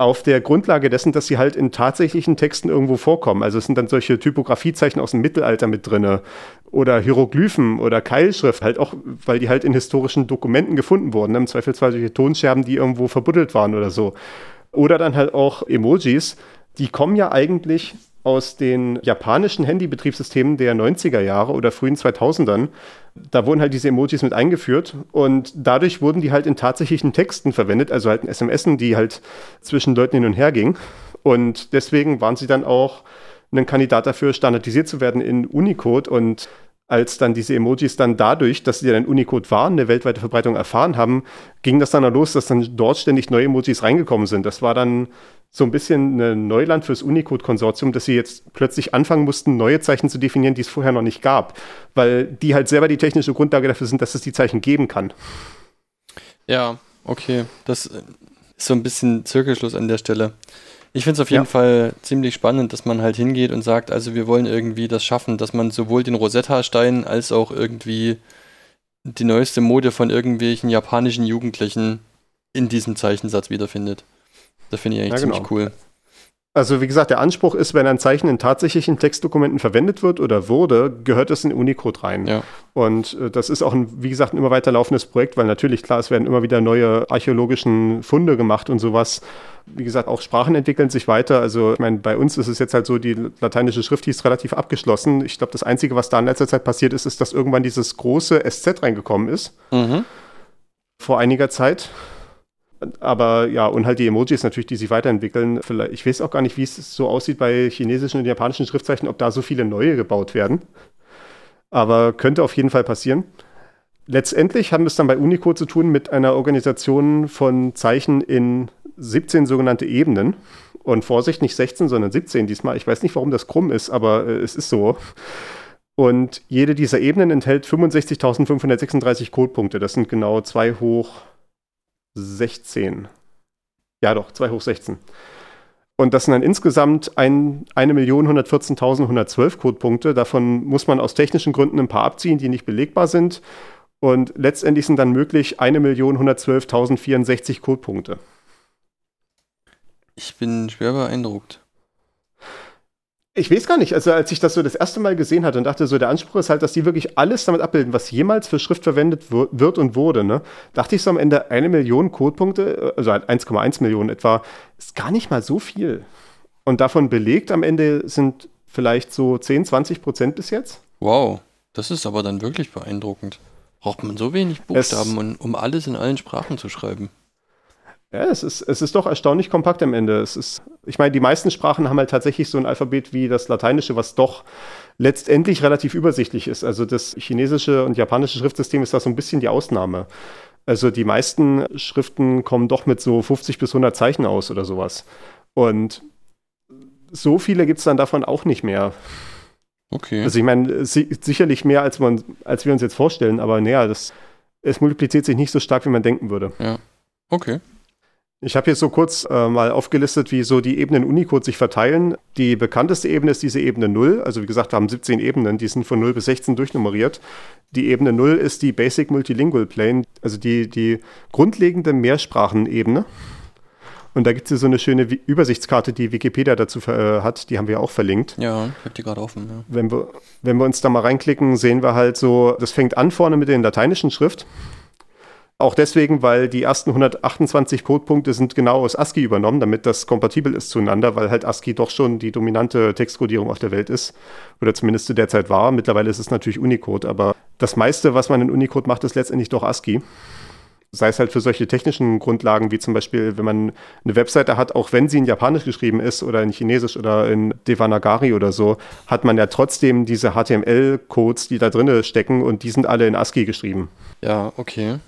S2: auf der Grundlage dessen, dass sie halt in tatsächlichen Texten irgendwo vorkommen. Also es sind dann solche Typografiezeichen aus dem Mittelalter mit drinne oder Hieroglyphen oder Keilschrift, halt auch, weil die halt in historischen Dokumenten gefunden wurden. Ne? Im Zweifelsfall solche Tonscherben, die irgendwo verbuddelt waren oder so. Oder dann halt auch Emojis, die kommen ja eigentlich aus den japanischen Handybetriebssystemen der 90er Jahre oder frühen 2000ern. Da wurden halt diese Emojis mit eingeführt und dadurch wurden die halt in tatsächlichen Texten verwendet, also halt in SMSen, die halt zwischen Leuten hin und her gingen. Und deswegen waren sie dann auch ein Kandidat dafür, standardisiert zu werden in Unicode und als dann diese Emojis dann dadurch, dass sie dann in Unicode waren, eine weltweite Verbreitung erfahren haben, ging das dann los, dass dann dort ständig neue Emojis reingekommen sind. Das war dann so ein bisschen ein Neuland fürs Unicode-Konsortium, dass sie jetzt plötzlich anfangen mussten, neue Zeichen zu definieren, die es vorher noch nicht gab, weil die halt selber die technische Grundlage dafür sind, dass es die Zeichen geben kann.
S1: Ja, okay. Das ist so ein bisschen Zirkelschluss an der Stelle. Ich finde es auf jeden ja. Fall ziemlich spannend, dass man halt hingeht und sagt, also wir wollen irgendwie das schaffen, dass man sowohl den Rosetta-Stein als auch irgendwie die neueste Mode von irgendwelchen japanischen Jugendlichen in diesem Zeichensatz wiederfindet. Das finde ich eigentlich ja, genau. ziemlich cool.
S2: Also wie gesagt, der Anspruch ist, wenn ein Zeichen in tatsächlichen Textdokumenten verwendet wird oder wurde, gehört es in Unicode rein. Ja. Und äh, das ist auch, ein, wie gesagt, ein immer weiter laufendes Projekt, weil natürlich, klar, es werden immer wieder neue archäologischen Funde gemacht und sowas. Wie gesagt, auch Sprachen entwickeln sich weiter. Also ich meine, bei uns ist es jetzt halt so, die lateinische Schrift die ist relativ abgeschlossen. Ich glaube, das Einzige, was da in letzter Zeit passiert ist, ist, dass irgendwann dieses große SZ reingekommen ist. Mhm. Vor einiger Zeit. Aber ja, und halt die Emojis natürlich, die sich weiterentwickeln. Vielleicht, ich weiß auch gar nicht, wie es so aussieht bei chinesischen und japanischen Schriftzeichen, ob da so viele neue gebaut werden. Aber könnte auf jeden Fall passieren. Letztendlich haben wir es dann bei Unicode zu tun mit einer Organisation von Zeichen in 17 sogenannte Ebenen. Und Vorsicht, nicht 16, sondern 17 diesmal. Ich weiß nicht, warum das krumm ist, aber äh, es ist so. Und jede dieser Ebenen enthält 65.536 Codepunkte. Das sind genau 2 hoch 16. Ja, doch, 2 hoch 16. Und das sind dann insgesamt 1.114.112 Codepunkte. Davon muss man aus technischen Gründen ein paar abziehen, die nicht belegbar sind. Und letztendlich sind dann möglich 1.112.064 Codepunkte.
S1: Ich bin schwer beeindruckt.
S2: Ich weiß gar nicht, also als ich das so das erste Mal gesehen hatte und dachte so, der Anspruch ist halt, dass die wirklich alles damit abbilden, was jemals für Schrift verwendet wird und wurde, ne? Dachte ich so am Ende, eine Million Codepunkte, also 1,1 halt Millionen etwa, ist gar nicht mal so viel. Und davon belegt am Ende sind vielleicht so 10, 20 Prozent bis jetzt.
S1: Wow, das ist aber dann wirklich beeindruckend. Braucht man so wenig Buchstaben, um alles in allen Sprachen zu schreiben?
S2: Ja, es ist, es ist doch erstaunlich kompakt am Ende. Es ist, ich meine, die meisten Sprachen haben halt tatsächlich so ein Alphabet wie das Lateinische, was doch letztendlich relativ übersichtlich ist. Also das chinesische und japanische Schriftsystem ist da so ein bisschen die Ausnahme. Also die meisten Schriften kommen doch mit so 50 bis 100 Zeichen aus oder sowas. Und so viele gibt es dann davon auch nicht mehr. Okay. Also ich meine, si sicherlich mehr, als, man, als wir uns jetzt vorstellen, aber naja, das, es multipliziert sich nicht so stark, wie man denken würde.
S1: Ja. Okay.
S2: Ich habe hier so kurz äh, mal aufgelistet, wie so die Ebenen Unicode sich verteilen. Die bekannteste Ebene ist diese Ebene 0. Also wie gesagt, wir haben 17 Ebenen, die sind von 0 bis 16 durchnummeriert. Die Ebene 0 ist die Basic Multilingual Plane, also die, die grundlegende Mehrsprachenebene. Und da gibt es hier so eine schöne Übersichtskarte, die Wikipedia dazu äh, hat. Die haben wir auch verlinkt.
S1: Ja, ich habe die gerade offen. Ja.
S2: Wenn, wir, wenn wir uns da mal reinklicken, sehen wir halt so, das fängt an vorne mit der lateinischen Schrift. Auch deswegen, weil die ersten 128 Codepunkte sind genau aus ASCII übernommen, damit das kompatibel ist zueinander, weil halt ASCII doch schon die dominante Textcodierung auf der Welt ist. Oder zumindest zu der Zeit war. Mittlerweile ist es natürlich Unicode, aber das meiste, was man in Unicode macht, ist letztendlich doch ASCII. Sei es halt für solche technischen Grundlagen, wie zum Beispiel, wenn man eine Webseite hat, auch wenn sie in Japanisch geschrieben ist oder in Chinesisch oder in Devanagari oder so, hat man ja trotzdem diese HTML-Codes, die da drin stecken und die sind alle in ASCII geschrieben.
S1: Ja, okay.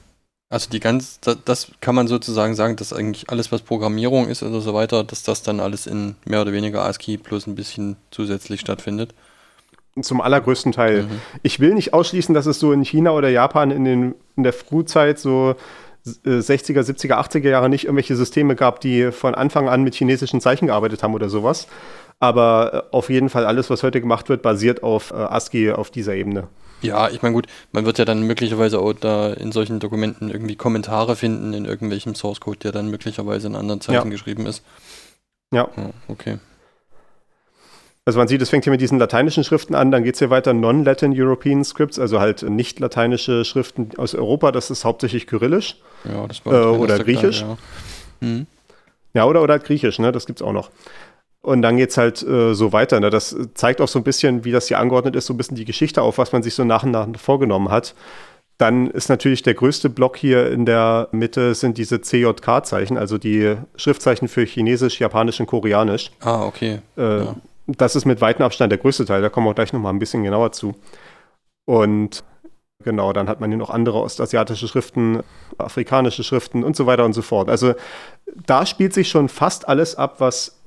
S1: Also die ganz, das kann man sozusagen sagen, dass eigentlich alles, was Programmierung ist oder so weiter, dass das dann alles in mehr oder weniger ASCII plus ein bisschen zusätzlich stattfindet.
S2: Zum allergrößten Teil. Mhm. Ich will nicht ausschließen, dass es so in China oder Japan in, den, in der Frühzeit so 60er, 70er, 80er Jahre nicht irgendwelche Systeme gab, die von Anfang an mit chinesischen Zeichen gearbeitet haben oder sowas. Aber äh, auf jeden Fall alles, was heute gemacht wird, basiert auf äh, ASCII auf dieser Ebene.
S1: Ja, ich meine gut, man wird ja dann möglicherweise auch da in solchen Dokumenten irgendwie Kommentare finden in irgendwelchem Source Code, der dann möglicherweise in anderen Zeichen ja. geschrieben ist.
S2: Ja. ja. Okay. Also man sieht, es fängt hier mit diesen lateinischen Schriften an, dann geht es hier weiter Non-Latin European Scripts, also halt nicht lateinische Schriften aus Europa, das ist hauptsächlich Kyrillisch.
S1: Ja, das
S2: war äh, oder Griechisch. Teil, ja. Mhm. ja, oder, oder halt Griechisch, ne? Das gibt's auch noch. Und dann geht es halt äh, so weiter. Ne? Das zeigt auch so ein bisschen, wie das hier angeordnet ist, so ein bisschen die Geschichte auf, was man sich so nach und nach vorgenommen hat. Dann ist natürlich der größte Block hier in der Mitte sind diese CJK-Zeichen, also die Schriftzeichen für Chinesisch, Japanisch und Koreanisch.
S1: Ah, okay.
S2: Äh, ja. Das ist mit weitem Abstand der größte Teil, da kommen wir gleich nochmal ein bisschen genauer zu. Und genau, dann hat man hier noch andere ostasiatische Schriften, afrikanische Schriften und so weiter und so fort. Also da spielt sich schon fast alles ab, was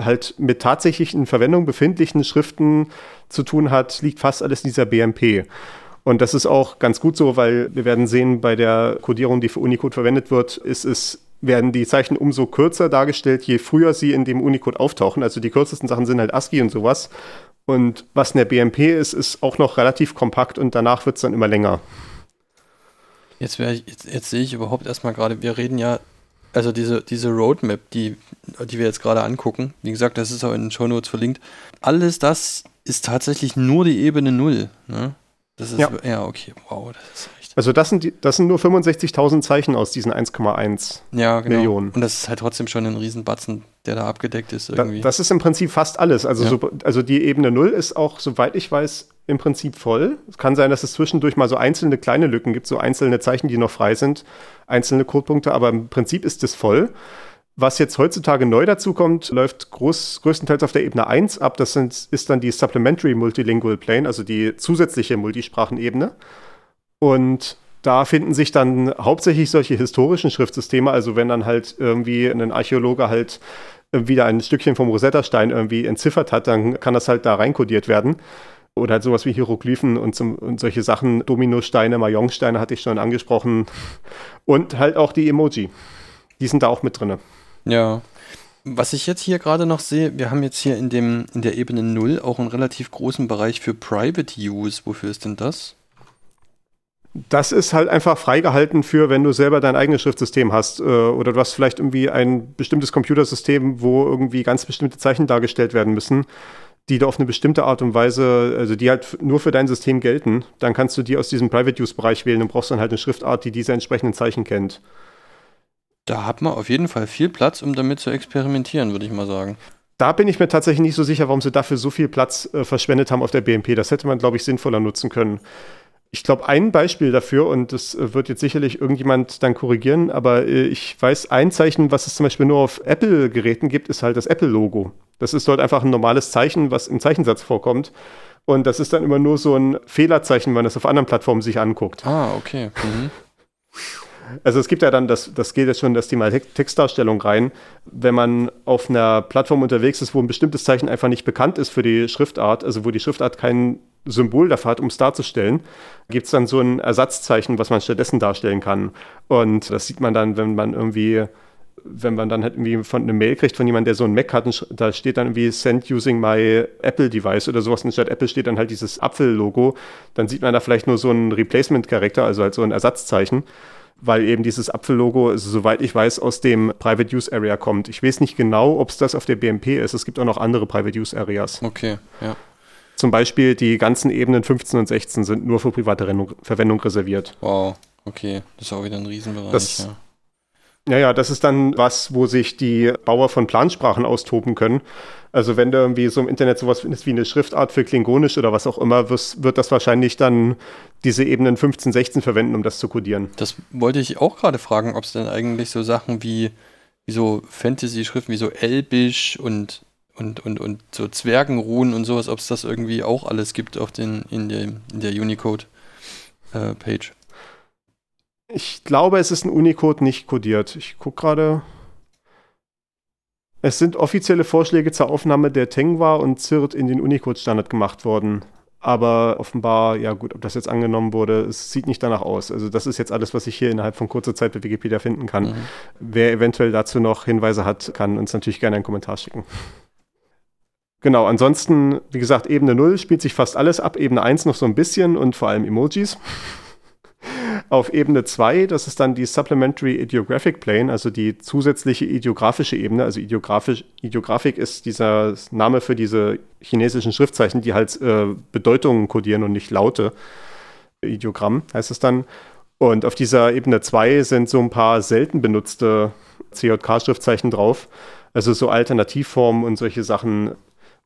S2: halt mit tatsächlich in Verwendung befindlichen Schriften zu tun hat, liegt fast alles in dieser BMP. Und das ist auch ganz gut so, weil wir werden sehen, bei der Codierung, die für Unicode verwendet wird, ist es werden die Zeichen umso kürzer dargestellt, je früher sie in dem Unicode auftauchen. Also die kürzesten Sachen sind halt ASCII und sowas. Und was in der BMP ist, ist auch noch relativ kompakt und danach wird es dann immer länger.
S1: Jetzt, ich, jetzt, jetzt sehe ich überhaupt erstmal gerade, wir reden ja, also diese, diese Roadmap, die, die wir jetzt gerade angucken, wie gesagt, das ist auch in den Show Notes verlinkt, alles das ist tatsächlich nur die Ebene 0. Ne? Das ist, ja. ja, okay, wow, das ist echt.
S2: Also das sind, die, das sind nur 65.000 Zeichen aus diesen 1,1
S1: ja, genau.
S2: Millionen.
S1: Und das ist halt trotzdem schon ein Riesenbatzen, der da abgedeckt ist irgendwie.
S2: Da, das ist im Prinzip fast alles. Also, ja. so, also die Ebene 0 ist auch, soweit ich weiß, im Prinzip voll. Es kann sein, dass es zwischendurch mal so einzelne kleine Lücken gibt, so einzelne Zeichen, die noch frei sind, einzelne Codepunkte, aber im Prinzip ist es voll. Was jetzt heutzutage neu dazu kommt, läuft groß, größtenteils auf der Ebene 1 ab. Das sind, ist dann die Supplementary Multilingual Plane, also die zusätzliche Multisprachenebene. Und da finden sich dann hauptsächlich solche historischen Schriftsysteme, also wenn dann halt irgendwie ein Archäologe halt wieder ein Stückchen vom Rosetta-Stein irgendwie entziffert hat, dann kann das halt da reinkodiert werden. Oder halt sowas wie Hieroglyphen und, zum, und solche Sachen, Dominosteine, Mayongsteine hatte ich schon angesprochen. Und halt auch die Emoji. Die sind da auch mit drin.
S1: Ja. Was ich jetzt hier gerade noch sehe, wir haben jetzt hier in, dem, in der Ebene 0 auch einen relativ großen Bereich für Private Use. Wofür ist denn das?
S2: Das ist halt einfach freigehalten für, wenn du selber dein eigenes Schriftsystem hast. Äh, oder du hast vielleicht irgendwie ein bestimmtes Computersystem, wo irgendwie ganz bestimmte Zeichen dargestellt werden müssen, die du auf eine bestimmte Art und Weise, also die halt nur für dein System gelten. Dann kannst du die aus diesem Private Use-Bereich wählen und brauchst dann halt eine Schriftart, die diese entsprechenden Zeichen kennt.
S1: Da hat man auf jeden Fall viel Platz, um damit zu experimentieren, würde ich mal sagen.
S2: Da bin ich mir tatsächlich nicht so sicher, warum sie dafür so viel Platz äh, verschwendet haben auf der BMP. Das hätte man, glaube ich, sinnvoller nutzen können. Ich glaube, ein Beispiel dafür, und das äh, wird jetzt sicherlich irgendjemand dann korrigieren, aber äh, ich weiß, ein Zeichen, was es zum Beispiel nur auf Apple-Geräten gibt, ist halt das Apple-Logo. Das ist dort einfach ein normales Zeichen, was im Zeichensatz vorkommt. Und das ist dann immer nur so ein Fehlerzeichen, wenn man das auf anderen Plattformen sich anguckt.
S1: Ah, okay. Mhm.
S2: Also es gibt ja dann, das, das geht jetzt schon das Thema Textdarstellung rein. Wenn man auf einer Plattform unterwegs ist, wo ein bestimmtes Zeichen einfach nicht bekannt ist für die Schriftart, also wo die Schriftart kein Symbol dafür hat, um es darzustellen, gibt es dann so ein Ersatzzeichen, was man stattdessen darstellen kann. Und das sieht man dann, wenn man irgendwie wenn man dann halt irgendwie von eine Mail kriegt von jemandem, der so einen Mac hat, und da steht dann irgendwie Send using my Apple Device oder sowas, und statt Apple steht dann halt dieses Apfel-Logo, dann sieht man da vielleicht nur so einen Replacement-Charakter, also halt so ein Ersatzzeichen weil eben dieses Apfellogo, also, soweit ich weiß, aus dem Private Use Area kommt. Ich weiß nicht genau, ob es das auf der BMP ist. Es gibt auch noch andere Private Use Areas.
S1: Okay, ja.
S2: Zum Beispiel die ganzen Ebenen 15 und 16 sind nur für private Verwendung reserviert.
S1: Wow, okay. Das ist auch wieder ein Riesenbereich.
S2: Das, ja. Ja, ja, das ist dann was, wo sich die Bauer von Plansprachen austoben können. Also wenn du irgendwie so im Internet sowas findest wie eine Schriftart für Klingonisch oder was auch immer, wird das wahrscheinlich dann diese Ebenen 15, 16 verwenden, um das zu codieren.
S1: Das wollte ich auch gerade fragen, ob es denn eigentlich so Sachen wie, wie so Fantasy-Schriften wie so Elbisch und, und, und, und so Zwergenruhen und sowas, ob es das irgendwie auch alles gibt auf den, in, der, in der Unicode-Page. Äh,
S2: ich glaube, es ist ein Unicode nicht codiert. Ich gucke gerade. Es sind offizielle Vorschläge zur Aufnahme der Tengwa und ZIRT in den Unicode-Standard gemacht worden. Aber offenbar, ja gut, ob das jetzt angenommen wurde, es sieht nicht danach aus. Also das ist jetzt alles, was ich hier innerhalb von kurzer Zeit bei Wikipedia finden kann. Mhm. Wer eventuell dazu noch Hinweise hat, kann uns natürlich gerne einen Kommentar schicken. Genau, ansonsten, wie gesagt, Ebene 0 spielt sich fast alles ab, Ebene 1 noch so ein bisschen und vor allem Emojis. Auf Ebene 2, das ist dann die Supplementary Ideographic Plane, also die zusätzliche ideografische Ebene. Also Ideografisch, Ideografik ist dieser Name für diese chinesischen Schriftzeichen, die halt äh, Bedeutungen kodieren und nicht Laute. Ideogramm heißt es dann. Und auf dieser Ebene 2 sind so ein paar selten benutzte CJK-Schriftzeichen drauf. Also so Alternativformen und solche Sachen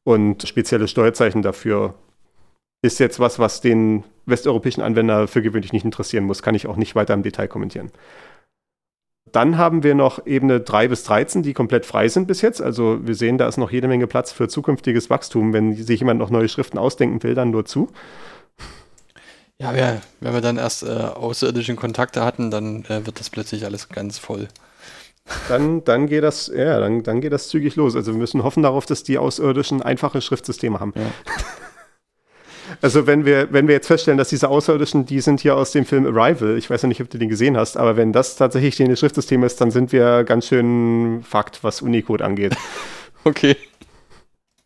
S2: und spezielle Steuerzeichen dafür ist jetzt was, was den westeuropäischen Anwender für gewöhnlich nicht interessieren muss. Kann ich auch nicht weiter im Detail kommentieren. Dann haben wir noch Ebene 3 bis 13, die komplett frei sind bis jetzt. Also wir sehen, da ist noch jede Menge Platz für zukünftiges Wachstum. Wenn sich jemand noch neue Schriften ausdenken will, dann nur zu.
S1: Ja, wenn wir dann erst äh, außerirdischen Kontakte hatten, dann äh, wird das plötzlich alles ganz voll.
S2: Dann, dann geht das, ja, dann, dann geht das zügig los. Also wir müssen hoffen darauf, dass die Außerirdischen einfache Schriftsysteme haben. Ja. Also wenn wir, wenn wir jetzt feststellen, dass diese Außerirdischen, die sind hier aus dem Film Arrival, ich weiß ja nicht, ob du den gesehen hast, aber wenn das tatsächlich das Schriftsystem ist, dann sind wir ganz schön Fakt, was Unicode angeht.
S1: Okay.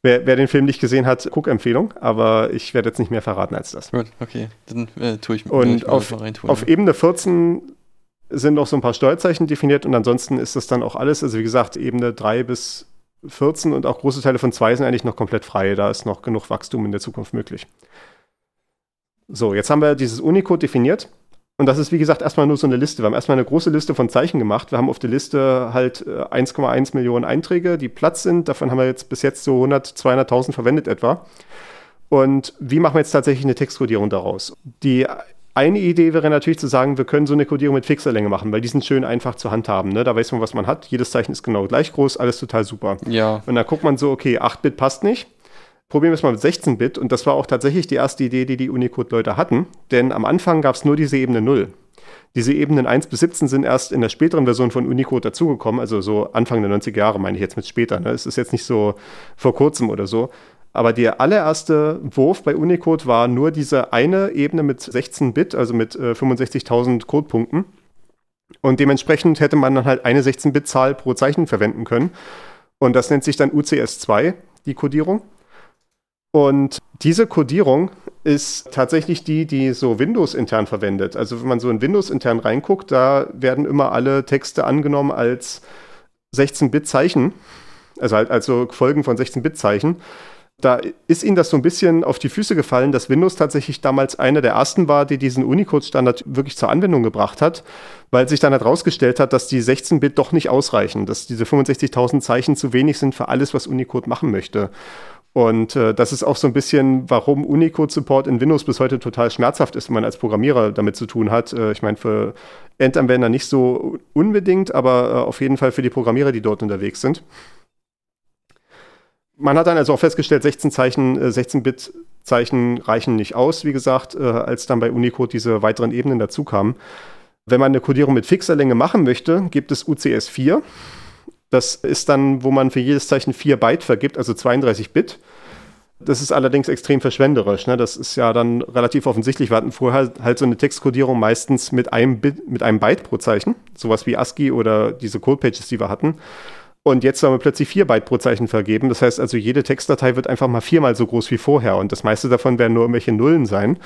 S2: Wer, wer, den Film nicht gesehen hat, Guck-Empfehlung, aber ich werde jetzt nicht mehr verraten als das.
S1: Gut, okay, dann äh, tue ich
S2: Und ich auf, auf Ebene 14 sind noch so ein paar Steuerzeichen definiert und ansonsten ist das dann auch alles. Also wie gesagt, Ebene 3 bis 14 und auch große Teile von 2 sind eigentlich noch komplett frei. Da ist noch genug Wachstum in der Zukunft möglich. So, jetzt haben wir dieses Unicode definiert. Und das ist, wie gesagt, erstmal nur so eine Liste. Wir haben erstmal eine große Liste von Zeichen gemacht. Wir haben auf der Liste halt 1,1 äh, Millionen Einträge, die Platz sind. Davon haben wir jetzt bis jetzt so 100, 200.000 verwendet etwa. Und wie machen wir jetzt tatsächlich eine Textkodierung daraus? Die eine Idee wäre natürlich zu sagen, wir können so eine Kodierung mit Fixerlänge machen, weil die sind schön einfach zu handhaben. Ne? Da weiß man, was man hat. Jedes Zeichen ist genau gleich groß, alles total super.
S1: Ja.
S2: Und dann guckt man so, okay, 8-Bit passt nicht probieren wir es mal mit 16-Bit. Und das war auch tatsächlich die erste Idee, die die Unicode-Leute hatten. Denn am Anfang gab es nur diese Ebene 0. Diese Ebenen 1 bis 17 sind erst in der späteren Version von Unicode dazugekommen, also so Anfang der 90er Jahre meine ich jetzt mit später. Ne? Es ist jetzt nicht so vor kurzem oder so. Aber der allererste Wurf bei Unicode war nur diese eine Ebene mit 16-Bit, also mit äh, 65.000 Codepunkten. Und dementsprechend hätte man dann halt eine 16-Bit-Zahl pro Zeichen verwenden können. Und das nennt sich dann UCS2, die Codierung. Und diese Codierung ist tatsächlich die, die so Windows intern verwendet. Also wenn man so in Windows intern reinguckt, da werden immer alle Texte angenommen als 16-Bit-Zeichen, also halt also Folgen von 16-Bit-Zeichen. Da ist ihnen das so ein bisschen auf die Füße gefallen, dass Windows tatsächlich damals einer der ersten war, die diesen Unicode-Standard wirklich zur Anwendung gebracht hat, weil sich dann herausgestellt hat, dass die 16-Bit doch nicht ausreichen, dass diese 65.000 Zeichen zu wenig sind für alles, was Unicode machen möchte. Und äh, das ist auch so ein bisschen, warum Unicode-Support in Windows bis heute total schmerzhaft ist, wenn man als Programmierer damit zu tun hat. Äh, ich meine, für Endanwender nicht so unbedingt, aber äh, auf jeden Fall für die Programmierer, die dort unterwegs sind. Man hat dann also auch festgestellt, 16 Zeichen, 16-Bit-Zeichen äh, reichen nicht aus, wie gesagt, äh, als dann bei Unicode diese weiteren Ebenen dazu kamen. Wenn man eine Codierung mit fixer Länge machen möchte, gibt es UCS 4. Das ist dann, wo man für jedes Zeichen 4 Byte vergibt, also 32 Bit. Das ist allerdings extrem verschwenderisch. Ne? Das ist ja dann relativ offensichtlich. Wir hatten vorher halt so eine Textkodierung meistens mit einem, Bit, mit einem Byte pro Zeichen. Sowas wie ASCII oder diese Codepages, die wir hatten. Und jetzt sollen wir plötzlich 4 Byte pro Zeichen vergeben. Das heißt also, jede Textdatei wird einfach mal viermal so groß wie vorher. Und das meiste davon werden nur irgendwelche Nullen sein,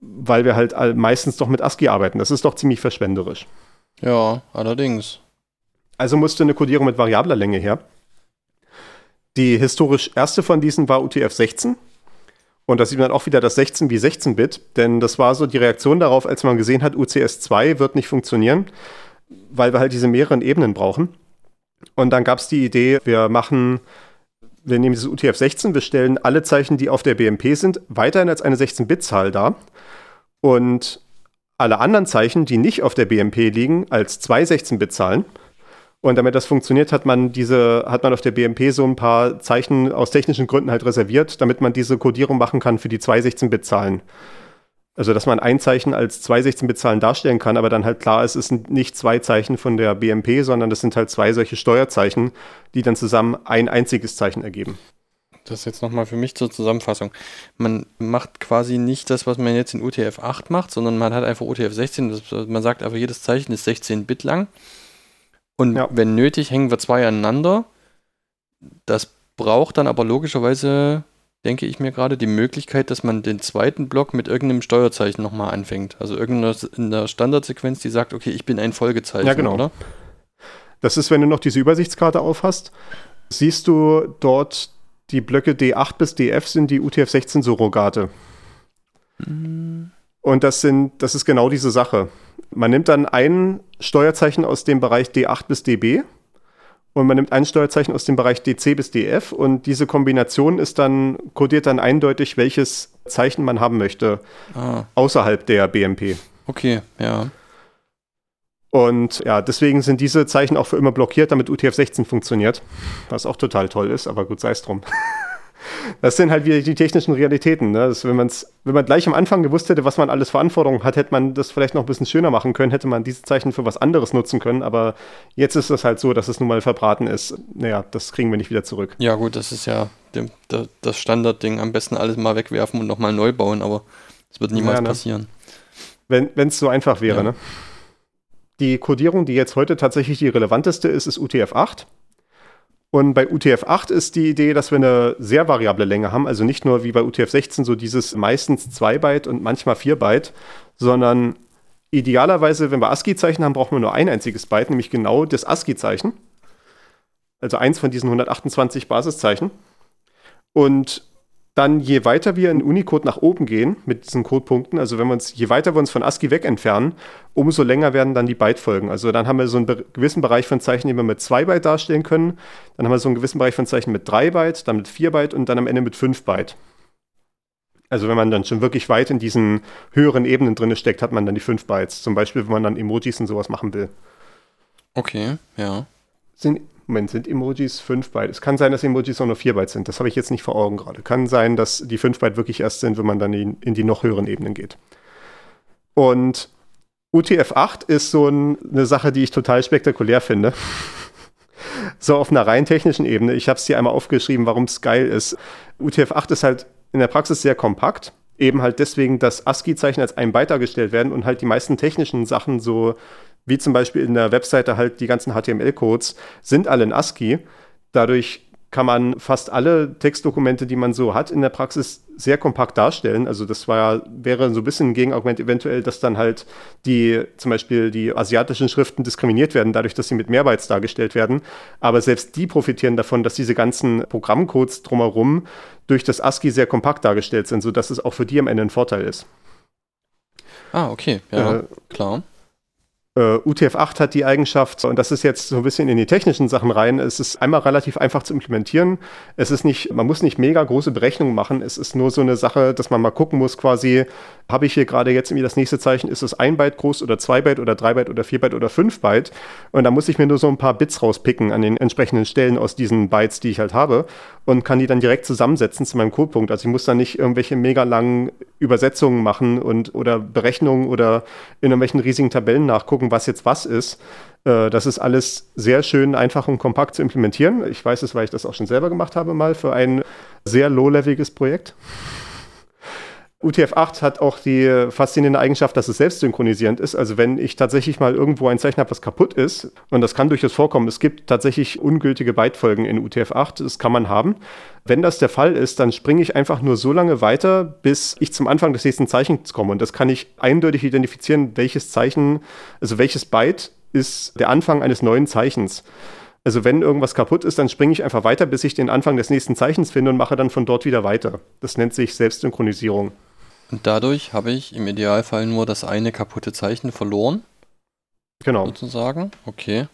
S2: weil wir halt meistens doch mit ASCII arbeiten. Das ist doch ziemlich verschwenderisch.
S1: Ja, allerdings.
S2: Also musste eine Codierung mit variabler Länge her. Die historisch erste von diesen war UTF-16. Und da sieht man auch wieder das 16 wie 16-Bit, denn das war so die Reaktion darauf, als man gesehen hat, UCS2 wird nicht funktionieren, weil wir halt diese mehreren Ebenen brauchen. Und dann gab es die Idee, wir machen, wir nehmen dieses UTF-16, wir stellen alle Zeichen, die auf der BMP sind, weiterhin als eine 16-Bit-Zahl dar. Und alle anderen Zeichen, die nicht auf der BMP liegen, als zwei 16-Bit-Zahlen. Und damit das funktioniert, hat man diese, hat man auf der BMP so ein paar Zeichen aus technischen Gründen halt reserviert, damit man diese Codierung machen kann für die zwei 16-Bit-Zahlen. Also, dass man ein Zeichen als zwei 16-Bit-Zahlen darstellen kann, aber dann halt klar ist, es sind nicht zwei Zeichen von der BMP, sondern das sind halt zwei solche Steuerzeichen, die dann zusammen ein einziges Zeichen ergeben.
S1: Das ist jetzt nochmal für mich zur Zusammenfassung. Man macht quasi nicht das, was man jetzt in UTF-8 macht, sondern man hat einfach UTF-16. Man sagt einfach, jedes Zeichen ist 16 Bit lang. Und ja. wenn nötig, hängen wir zwei aneinander. Das braucht dann aber logischerweise, denke ich mir gerade, die Möglichkeit, dass man den zweiten Block mit irgendeinem Steuerzeichen nochmal anfängt. Also irgendeiner Standardsequenz, die sagt, okay, ich bin ein Folgezeichen,
S2: ja, genau.
S1: oder?
S2: Das ist, wenn du noch diese Übersichtskarte aufhast, siehst du dort die Blöcke D8 bis DF sind die UTF-16-Surrogate. Mhm. Und das sind, das ist genau diese Sache. Man nimmt dann ein Steuerzeichen aus dem Bereich D8 bis DB und man nimmt ein Steuerzeichen aus dem Bereich DC bis DF und diese Kombination ist dann, kodiert dann eindeutig, welches Zeichen man haben möchte
S1: Ah,
S2: außerhalb der BMP.
S1: okay, ja.
S2: Und ja, deswegen sind diese Zeichen auch für immer blockiert, damit UTF-16 funktioniert. Was auch total toll ist, aber gut, sei es drum. Das sind halt wieder die technischen Realitäten. Ne? Das, wenn, man's, wenn man gleich am Anfang gewusst hätte, was man alles für Anforderungen hat, hätte man das vielleicht noch ein bisschen schöner machen können, hätte man diese Zeichen für was anderes nutzen können. Aber jetzt ist es halt so, dass es nun mal verbraten ist. Naja, das kriegen wir nicht wieder zurück.
S1: Ja, gut, das ist ja dem, da, das Standardding. Am besten alles mal wegwerfen und nochmal neu bauen, aber das wird niemals
S2: Ja, ne?
S1: passieren.
S2: Wenn es so einfach wäre.
S1: Ja.
S2: Ne? Die Codierung, die jetzt heute tatsächlich die relevanteste ist, ist UTF-8. Und bei UTF-8 ist die Idee, dass wir eine sehr variable Länge haben, also nicht nur wie bei UTF-16 so dieses meistens 2 Byte und manchmal 4 Byte, sondern idealerweise, wenn wir ASCII-Zeichen haben, brauchen wir nur ein einziges Byte, nämlich genau das ASCII-Zeichen. Also eins von diesen 128 Basiszeichen. Und dann, je weiter wir in Unicode nach oben gehen mit diesen Codepunkten, also wenn wir uns, je weiter wir uns von ASCII weg entfernen, umso länger werden dann die Bytefolgen. Also dann haben wir so einen be gewissen Bereich von Zeichen, den wir mit 2 Byte darstellen können. Dann haben wir so einen gewissen Bereich von Zeichen mit 3 Byte, dann mit 4 Byte und dann am Ende mit 5 Byte. Also wenn man dann schon wirklich weit in diesen höheren Ebenen drin steckt, hat man dann die 5 Bytes. Zum Beispiel, wenn man dann Emojis und sowas machen will.
S1: Okay, ja.
S2: Sind, Moment, sind Emojis 5 Byte? Es kann sein, dass Emojis auch nur 4 Byte sind. Das habe ich jetzt nicht vor Augen gerade. Kann sein, dass die 5 Byte wirklich erst sind, wenn man dann in, in die noch höheren Ebenen geht. Und UTF-8 ist so ein, eine Sache, die ich total spektakulär finde. so auf einer rein technischen Ebene. Ich habe es hier einmal aufgeschrieben, warum es geil ist. UTF-8 ist halt in der Praxis sehr kompakt. Eben halt deswegen, dass ASCII-Zeichen als ein Byte dargestellt werden und halt die meisten technischen Sachen, so wie zum Beispiel in der Webseite halt die ganzen HTML-Codes, sind alle in ASCII. Dadurch kann man fast alle Textdokumente, die man so hat, in der Praxis sehr kompakt darstellen. Also das war, wäre so ein bisschen ein Gegenargument eventuell, dass dann halt die, zum Beispiel die asiatischen Schriften diskriminiert werden, dadurch, dass sie mit Mehrbytes dargestellt werden. Aber selbst die profitieren davon, dass diese ganzen Programmcodes drumherum durch das ASCII sehr kompakt dargestellt sind, sodass es auch für die am Ende ein Vorteil ist.
S1: Ah, okay, ja,
S2: Äh,
S1: klar.
S2: Äh, UTF-8 hat die Eigenschaft, und das ist jetzt so ein bisschen in die technischen Sachen rein, es ist einmal relativ einfach zu implementieren. Es ist nicht, man muss nicht mega große Berechnungen machen. Es ist nur so eine Sache, dass man mal gucken muss, quasi, habe ich hier gerade jetzt irgendwie das nächste Zeichen, ist es ein Byte groß oder zwei Byte oder drei Byte oder vier Byte oder fünf Byte? Und da muss ich mir nur so ein paar Bits rauspicken an den entsprechenden Stellen aus diesen Bytes, die ich halt habe und kann die dann direkt zusammensetzen zu meinem Codepunkt. Also ich muss da nicht irgendwelche mega langen Übersetzungen machen und oder Berechnungen oder in irgendwelchen riesigen Tabellen nachgucken, was jetzt was ist. Äh, Das ist alles sehr schön, einfach und kompakt zu implementieren. Ich weiß es, weil ich das auch schon selber gemacht habe, mal für ein sehr low-leveliges Projekt. UTF-8 hat auch die faszinierende Eigenschaft, dass es selbst synchronisierend ist. Also wenn ich tatsächlich mal irgendwo ein Zeichen habe, was kaputt ist, und das kann durchaus vorkommen, es gibt tatsächlich ungültige Bytefolgen in UTF-8, das kann man haben. Wenn das der Fall ist, dann springe ich einfach nur so lange weiter, bis ich zum Anfang des nächsten Zeichens komme. Und das kann ich eindeutig identifizieren, welches Zeichen, also welches Byte ist der Anfang eines neuen Zeichens. Also wenn irgendwas kaputt ist, dann springe ich einfach weiter, bis ich den Anfang des nächsten Zeichens finde und mache dann von dort wieder weiter. Das nennt sich Selbstsynchronisierung.
S1: Und dadurch habe ich im Idealfall nur das eine kaputte Zeichen verloren,
S2: Genau.
S1: sozusagen. Okay.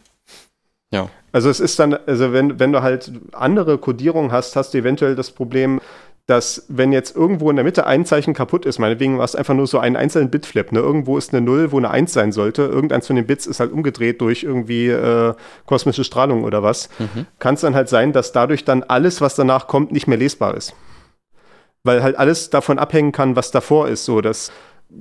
S2: Also es ist dann, also wenn, wenn du halt andere Codierung hast, hast du eventuell das Problem, dass wenn jetzt irgendwo in der Mitte ein Zeichen kaputt ist, meinetwegen war es einfach nur so einen einzelnen Bitflip, ne? Irgendwo ist eine 0, wo eine 1 sein sollte, irgendeins von den Bits ist halt umgedreht durch irgendwie äh, kosmische Strahlung oder was,
S1: Mhm.
S2: kann es dann halt sein, dass dadurch dann alles, was danach kommt, nicht mehr lesbar ist. Weil halt alles davon abhängen kann, was davor ist. So, das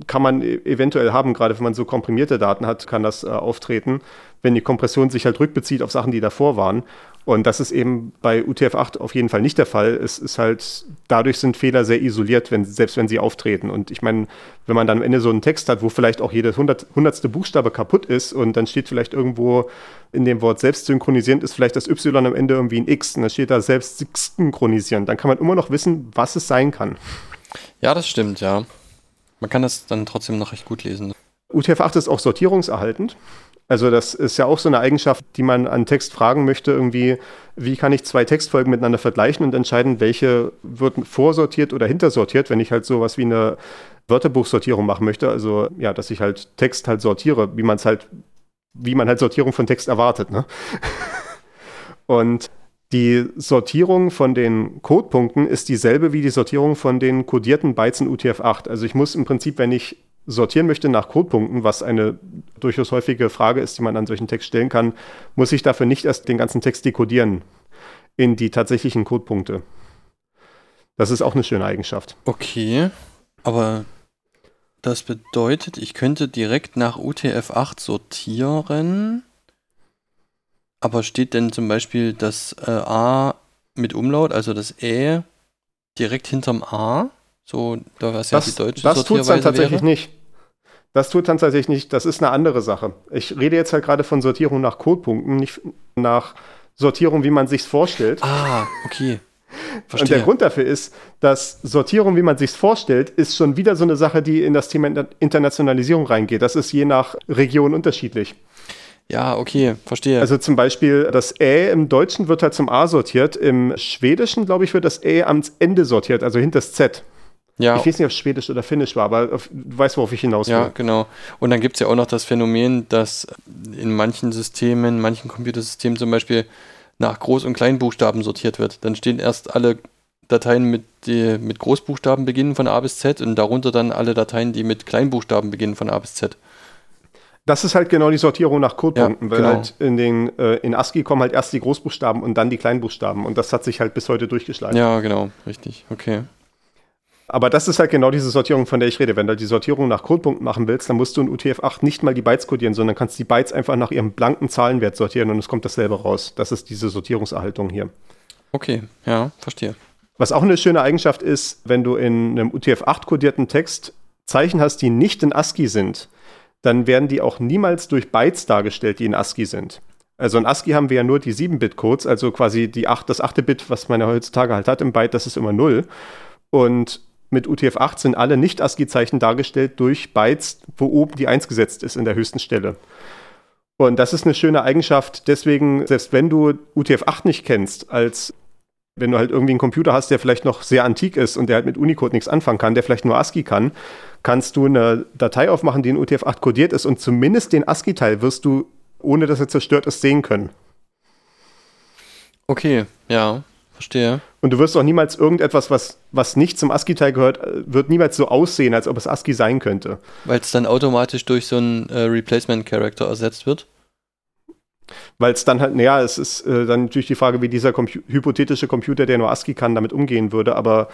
S2: kann man e- eventuell haben, gerade wenn man so komprimierte Daten hat, kann das äh, auftreten, wenn die Kompression sich halt rückbezieht auf Sachen, die davor waren. Und das ist eben bei UTF-8 auf jeden Fall nicht der Fall. Es ist halt, dadurch sind Fehler sehr isoliert, wenn, selbst wenn sie auftreten. Und ich meine, wenn man dann am Ende so einen Text hat, wo vielleicht auch jedes hundert, hundertste Buchstabe kaputt ist und dann steht vielleicht irgendwo in dem Wort selbst synchronisierend ist vielleicht das Y am Ende irgendwie ein X und dann steht da selbst synchronisieren. Dann kann man immer noch wissen, was es sein kann.
S1: Ja, das stimmt, ja. Man kann das dann trotzdem noch recht gut lesen.
S2: UTF-8 ist auch sortierungserhaltend. Also das ist ja auch so eine Eigenschaft, die man an Text fragen möchte, irgendwie, wie kann ich zwei Textfolgen miteinander vergleichen und entscheiden, welche wird vorsortiert oder hintersortiert, wenn ich halt sowas wie eine Wörterbuchsortierung machen möchte. Also ja, dass ich halt Text halt sortiere, wie man es halt, wie man halt Sortierung von Text erwartet. Ne? Und die Sortierung von den Codepunkten ist dieselbe wie die Sortierung von den kodierten Bytes in UTF-8. Also ich muss im Prinzip, wenn ich sortieren möchte nach Codepunkten, was eine durchaus häufige Frage ist, die man an solchen Text stellen kann, muss ich dafür nicht erst den ganzen Text dekodieren in die tatsächlichen Codepunkte. Das ist auch eine schöne Eigenschaft.
S1: Okay, aber das bedeutet, ich könnte direkt nach UTF-8 sortieren. Aber steht denn zum Beispiel das äh, A mit Umlaut, also das Ä, direkt hinterm A? So, da was
S2: ja die deutsche Das tut es dann tatsächlich wäre? nicht. Das tut dann tatsächlich nicht. Das ist eine andere Sache. Ich rede jetzt halt gerade von Sortierung nach Codepunkten, nicht nach Sortierung, wie man sich vorstellt.
S1: Ah, okay.
S2: Verstehe. Und der Grund dafür ist, dass Sortierung, wie man sich vorstellt, ist schon wieder so eine Sache, die in das Thema Internationalisierung reingeht. Das ist je nach Region unterschiedlich.
S1: Ja, okay, verstehe.
S2: Also zum Beispiel das Ä im Deutschen wird halt zum A sortiert, im Schwedischen, glaube ich, wird das Ä am Ende sortiert, also hinter das Z. Ja. Ich weiß nicht, ob es Schwedisch oder Finnisch war, aber auf, du weißt, worauf ich hinaus will.
S1: Ja, genau. Und dann gibt es ja auch noch das Phänomen, dass in manchen Systemen, manchen Computersystemen zum Beispiel nach Groß- und Kleinbuchstaben sortiert wird. Dann stehen erst alle Dateien mit, die mit Großbuchstaben beginnen von A bis Z und darunter dann alle Dateien, die mit Kleinbuchstaben beginnen von A bis Z.
S2: Das ist halt genau die Sortierung nach Codepunkten, ja, weil genau. halt in den äh, in ASCII kommen halt erst die Großbuchstaben und dann die Kleinbuchstaben und das hat sich halt bis heute durchgeschlagen.
S1: Ja, genau, richtig, okay.
S2: Aber das ist halt genau diese Sortierung, von der ich rede. Wenn du die Sortierung nach Codepunkten machen willst, dann musst du in UTF-8 nicht mal die Bytes codieren, sondern kannst die Bytes einfach nach ihrem blanken Zahlenwert sortieren und es kommt dasselbe raus. Das ist diese Sortierungserhaltung hier.
S1: Okay, ja, verstehe.
S2: Was auch eine schöne Eigenschaft ist, wenn du in einem UTF-8 kodierten Text Zeichen hast, die nicht in ASCII sind, dann werden die auch niemals durch Bytes dargestellt, die in ASCII sind. Also in ASCII haben wir ja nur die 7-Bit-Codes, also quasi die 8, das 8. Bit, was man ja heutzutage halt hat im Byte, das ist immer 0. Und mit UTF-8 sind alle Nicht-ASCII-Zeichen dargestellt durch Bytes, wo oben die 1 gesetzt ist in der höchsten Stelle. Und das ist eine schöne Eigenschaft. Deswegen, selbst wenn du UTF-8 nicht kennst, als wenn du halt irgendwie einen Computer hast, der vielleicht noch sehr antik ist und der halt mit Unicode nichts anfangen kann, der vielleicht nur ASCII kann, kannst du eine Datei aufmachen, die in UTF-8 codiert ist und zumindest den ASCII-Teil wirst du, ohne dass er zerstört ist, sehen können.
S1: Okay, ja, verstehe.
S2: Und du wirst auch niemals irgendetwas, was, was nicht zum ASCII-Teil gehört, äh, wird niemals so aussehen, als ob es ASCII sein könnte.
S1: Weil es dann automatisch durch so einen äh, Replacement-Character ersetzt wird?
S2: Weil es dann halt, naja, es ist äh, dann natürlich die Frage, wie dieser Compu hypothetische Computer, der nur ASCII kann, damit umgehen würde, aber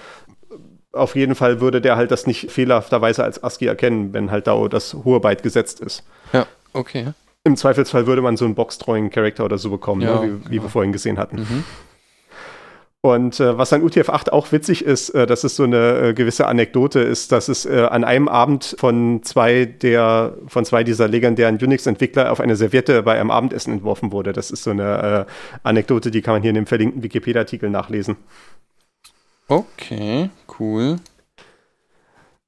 S2: auf jeden Fall würde der halt das nicht fehlerhafterweise als ASCII erkennen, wenn halt da das hohe Byte gesetzt ist.
S1: Ja, okay.
S2: Im Zweifelsfall würde man so einen Box-Drawing-Character oder so bekommen, ja, ne, wie, wie wir vorhin gesehen hatten. Mhm. Und äh, was an UTF-8 auch witzig ist, äh, das ist so eine äh, gewisse Anekdote, ist, dass es äh, an einem Abend von zwei der von zwei dieser legendären Unix-Entwickler auf eine Serviette bei einem Abendessen entworfen wurde. Das ist so eine äh, Anekdote, die kann man hier in dem verlinkten Wikipedia-Artikel nachlesen.
S1: Okay, cool.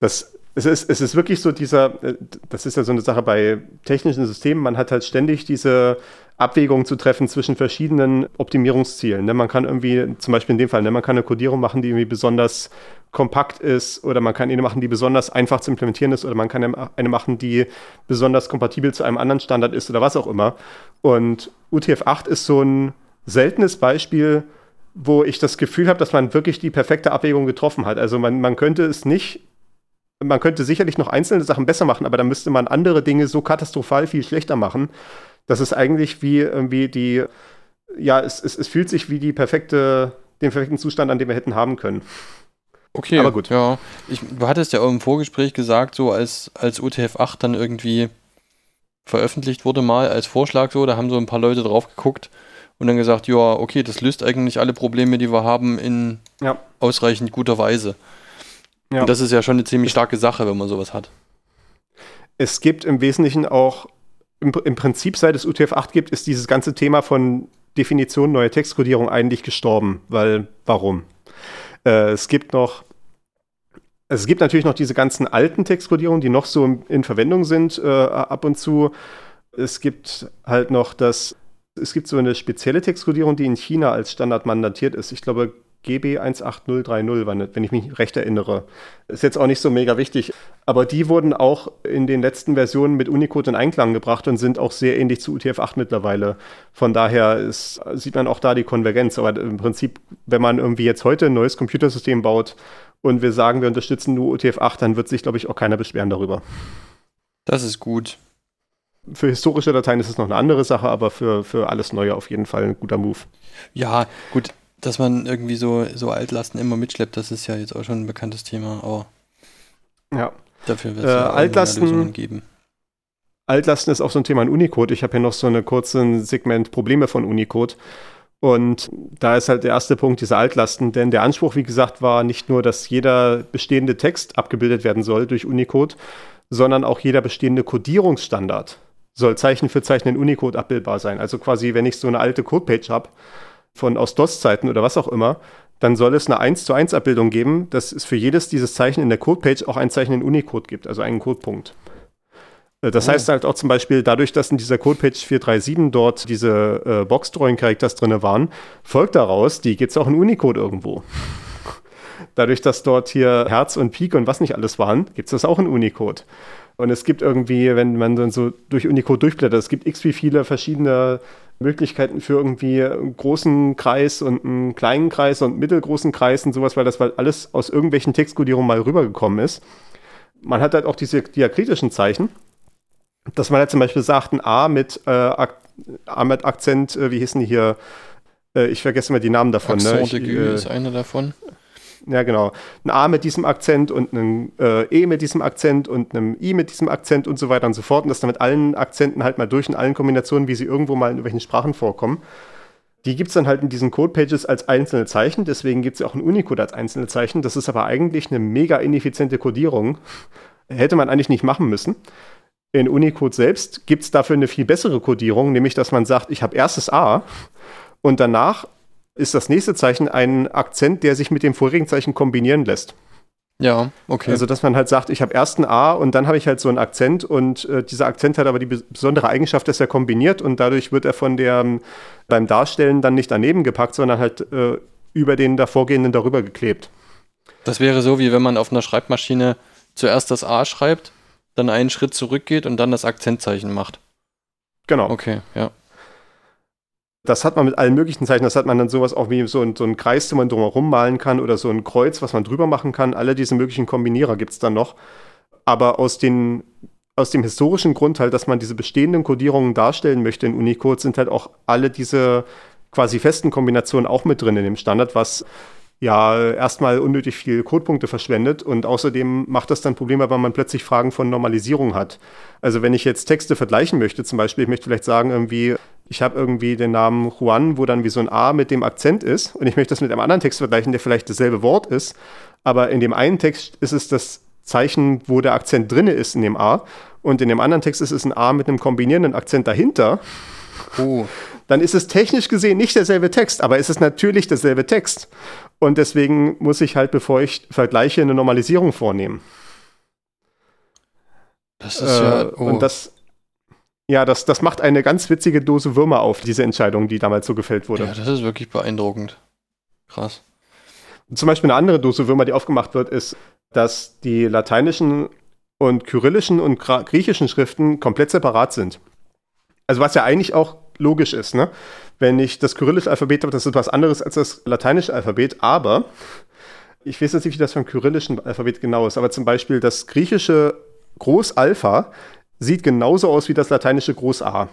S2: Das es ist, es ist wirklich so dieser, äh, das ist ja so eine Sache bei technischen Systemen, man hat halt ständig diese Abwägung zu treffen zwischen verschiedenen Optimierungszielen. Ne? Man kann irgendwie, zum Beispiel in dem Fall, ne, man kann eine Codierung machen, die irgendwie besonders kompakt ist oder man kann eine machen, die besonders einfach zu implementieren ist oder man kann eine machen, die besonders kompatibel zu einem anderen Standard ist oder was auch immer. Und UTF-8 ist so ein seltenes Beispiel, wo ich das Gefühl habe, dass man wirklich die perfekte Abwägung getroffen hat. Also man, man könnte es nicht man könnte sicherlich noch einzelne Sachen besser machen, aber dann müsste man andere Dinge so katastrophal viel schlechter machen, dass es eigentlich wie irgendwie die, ja, es, es, es fühlt sich wie die perfekte, den perfekten Zustand, an dem wir hätten haben können.
S1: Okay, aber gut. Ja, ich, du hattest ja auch im Vorgespräch gesagt, so als, als UTF-8 dann irgendwie veröffentlicht wurde, mal als Vorschlag so, da haben so ein paar Leute drauf geguckt und dann gesagt, ja, okay, das löst eigentlich alle Probleme, die wir haben, in ja. ausreichend guter Weise. Ja. Und das ist ja schon eine ziemlich starke Sache, wenn man sowas hat.
S2: Es gibt im Wesentlichen auch, im, im Prinzip seit es UTF-8 gibt, ist dieses ganze Thema von Definition neuer Textkodierung eigentlich gestorben. Weil, warum? Äh, es gibt noch es gibt natürlich noch diese ganzen alten Textkodierungen, die noch so in, Verwendung sind äh, ab und zu. Es gibt halt noch das, es gibt so eine spezielle Textkodierung, die in China als Standard mandatiert ist. Ich glaube, GB 18030, wenn ich mich recht erinnere. Ist jetzt auch nicht so mega wichtig. Aber die wurden auch in den letzten Versionen mit Unicode in Einklang gebracht und sind auch sehr ähnlich zu UTF-8 mittlerweile. Von daher ist, sieht man auch da die Konvergenz. Aber im Prinzip, wenn man irgendwie jetzt heute ein neues Computersystem baut und wir sagen, wir unterstützen nur UTF-8, dann wird sich, glaube ich, auch keiner beschweren darüber.
S1: Das ist gut.
S2: Für historische Dateien ist es noch eine andere Sache, aber für, für alles Neue auf jeden Fall ein guter Move.
S1: Ja, gut, dass man irgendwie so, so Altlasten immer mitschleppt, das ist ja jetzt auch schon ein bekanntes Thema, aber
S2: ja.
S1: dafür wird
S2: es äh,
S1: ja
S2: Altlasten, Lösungen geben. Altlasten ist auch so ein Thema in Unicode. Ich habe hier noch so eine kurze Segment Probleme von Unicode. Und da ist halt der erste Punkt diese Altlasten, denn der Anspruch, wie gesagt, war nicht nur, dass jeder bestehende Text abgebildet werden soll durch Unicode, sondern auch jeder bestehende Codierungsstandard soll Zeichen für Zeichen in Unicode abbildbar sein. Also quasi, wenn ich so eine alte Codepage habe, von aus DOS-Zeiten oder was auch immer, dann soll es eine 1 zu 1 Abbildung geben, dass es für jedes dieses Zeichen in der Codepage auch ein Zeichen in Unicode gibt, also einen Codepunkt. Äh, das oh. heißt halt auch zum Beispiel, dadurch, dass in dieser Codepage 437 dort diese äh, Box-Drawing-Characters drin waren, folgt daraus, die gibt es auch in Unicode irgendwo. Dadurch, dass dort hier Herz und Pik und was nicht alles waren, gibt es das auch in Unicode. Und es gibt irgendwie, wenn man dann so durch Unicode durchblättert, es gibt x wie viele verschiedene Möglichkeiten für irgendwie einen großen Kreis und einen kleinen Kreis und einen mittelgroßen Kreis und sowas, weil das weil alles aus irgendwelchen Textkodierungen mal rübergekommen ist. Man hat halt auch diese diakritischen Zeichen, dass man halt zum Beispiel sagt, ein A mit, äh, A mit Akzent, äh, wie hießen die hier? Äh, ich vergesse mal die Namen davon.
S1: Accent ne? ich, äh, ist einer davon.
S2: Ja, genau. Ein A mit diesem Akzent und ein äh, E mit diesem Akzent und einem I mit diesem Akzent und so weiter und so fort. Und das dann mit allen Akzenten halt mal durch in allen Kombinationen, wie sie irgendwo mal in irgendwelchen Sprachen vorkommen. Die gibt es dann halt in diesen Code-Pages als einzelne Zeichen. Deswegen gibt es ja auch ein Unicode als einzelne Zeichen. Das ist aber eigentlich eine mega ineffiziente Codierung. Hätte man eigentlich nicht machen müssen. In Unicode selbst gibt es dafür eine viel bessere Codierung, nämlich dass man sagt, ich habe erstes A und danach ist das nächste Zeichen ein Akzent, der sich mit dem vorigen Zeichen kombinieren lässt.
S1: Ja, okay.
S2: Also, dass man halt sagt, ich habe erst ein A und dann habe ich halt so einen Akzent und äh, dieser Akzent hat aber die besondere Eigenschaft, dass er kombiniert und dadurch wird er von der ähm, beim Darstellen dann nicht daneben gepackt, sondern halt äh, über den davorgehenden darüber geklebt.
S1: Das wäre so, wie wenn man auf einer Schreibmaschine zuerst das A schreibt, dann einen Schritt zurückgeht und dann das Akzentzeichen macht.
S2: Genau.
S1: Okay, ja.
S2: Das hat man mit allen möglichen Zeichen. Das hat man dann sowas auch wie so ein, so ein Kreis, den man drumherum malen kann oder so ein Kreuz, was man drüber machen kann. Alle diese möglichen Kombinierer gibt es dann noch. Aber aus, den, aus dem historischen Grund halt, dass man diese bestehenden Codierungen darstellen möchte in Unicode, sind halt auch alle diese quasi festen Kombinationen auch mit drin in dem Standard, was ja erstmal unnötig viel Codepunkte verschwendet und außerdem macht das dann Probleme, weil man plötzlich Fragen von Normalisierung hat. Also wenn ich jetzt Texte vergleichen möchte, zum Beispiel, ich möchte vielleicht sagen, irgendwie, ich habe irgendwie den Namen Juan, wo dann wie so ein A mit dem Akzent ist und ich möchte das mit einem anderen Text vergleichen, der vielleicht dasselbe Wort ist, aber in dem einen Text ist es das Zeichen, wo der Akzent drinne ist in dem A und in dem anderen Text ist es ein A mit einem kombinierenden Akzent dahinter. Oh. Dann ist es technisch gesehen nicht derselbe Text, aber es ist natürlich derselbe Text. Und deswegen muss ich halt, bevor ich vergleiche, eine Normalisierung vornehmen. Das ist äh, ja. Oh. Und das, ja, das, das macht eine ganz witzige Dose Würmer auf, diese Entscheidung, die damals so gefällt wurde. Ja,
S1: das ist wirklich beeindruckend. Krass.
S2: Zum Beispiel eine andere Dose Würmer, die aufgemacht wird, ist, dass die lateinischen und kyrillischen und griechischen Schriften komplett separat sind. Also was ja eigentlich auch logisch ist, ne? Wenn ich das kyrillische Alphabet habe, das ist was anderes als das lateinische Alphabet, aber ich weiß jetzt nicht, wie das vom kyrillischen Alphabet genau ist, aber zum Beispiel das griechische Groß-Alpha sieht genauso aus wie das lateinische Groß-A.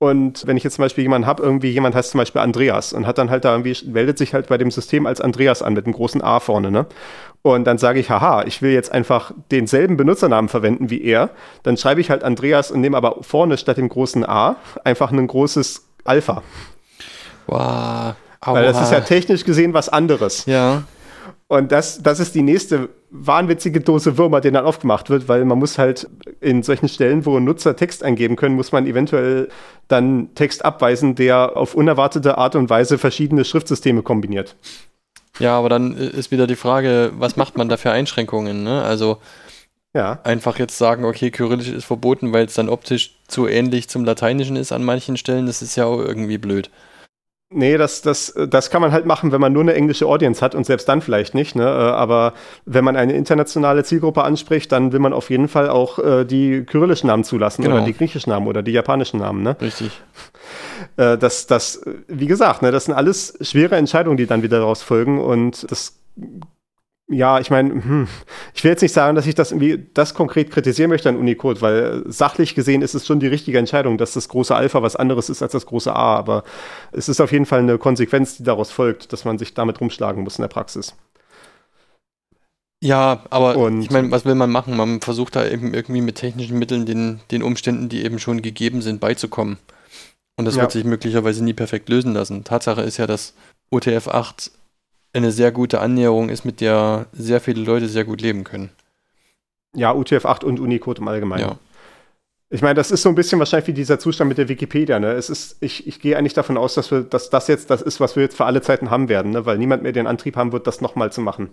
S2: Und wenn ich jetzt zum Beispiel jemanden habe, irgendwie jemand heißt zum Beispiel Andreas und hat dann halt da irgendwie, meldet sich halt bei dem System als Andreas an mit einem großen A vorne, ne? Und dann sage ich, haha, ich will jetzt einfach denselben Benutzernamen verwenden wie er. Dann schreibe ich halt Andreas und nehme aber vorne statt dem großen A einfach ein großes Alpha.
S1: Wow.
S2: Weil das ist ja technisch gesehen was anderes.
S1: Ja.
S2: Und das, das ist die nächste wahnwitzige Dose Würmer, die dann aufgemacht wird, weil man muss halt in solchen Stellen, wo Nutzer Text eingeben können, muss man eventuell dann Text abweisen, der auf unerwartete Art und Weise verschiedene Schriftsysteme kombiniert.
S1: Ja, aber dann ist wieder die Frage, was macht man da für Einschränkungen? Ne? Also ja. einfach jetzt sagen, okay, Kyrillisch ist verboten, weil es dann optisch zu ähnlich zum Lateinischen ist an manchen Stellen, das ist ja auch irgendwie blöd.
S2: Nee, das, das, das kann man halt machen, wenn man nur eine englische Audience hat und selbst dann vielleicht nicht. Ne? Äh, aber wenn man eine internationale Zielgruppe anspricht, dann will man auf jeden Fall auch äh, die kyrillischen Namen zulassen
S1: Genau.
S2: oder die griechischen Namen oder die japanischen Namen. Ne?
S1: Richtig.
S2: Äh, das, das, wie gesagt, ne, das sind alles schwere Entscheidungen, die dann wieder daraus folgen und das ja, ich meine, hm, ich will jetzt nicht sagen, dass ich das irgendwie das konkret kritisieren möchte an Unicode, weil äh, sachlich gesehen ist es schon die richtige Entscheidung, dass das große Alpha was anderes ist als das große A, aber es ist auf jeden Fall eine Konsequenz, die daraus folgt, dass man sich damit rumschlagen muss in der Praxis.
S1: Ja, aber
S2: Und-
S1: ich meine, was will man machen? Man versucht da eben irgendwie mit technischen Mitteln den, den Umständen, die eben schon gegeben sind, beizukommen. Und das
S2: Ja.
S1: wird sich möglicherweise nie perfekt lösen lassen. Tatsache ist ja, dass UTF-8 eine sehr gute Annäherung ist, mit der sehr viele Leute sehr gut leben können.
S2: Ja, UTF-8 und Unicode im Allgemeinen.
S1: Ja.
S2: Ich meine, das ist so ein bisschen wahrscheinlich wie dieser Zustand mit der Wikipedia. Ne? Es ist, ich, ich gehe eigentlich davon aus, dass, wir, dass das jetzt das ist, was wir jetzt für alle Zeiten haben werden, ne? weil niemand mehr den Antrieb haben wird, das nochmal zu machen,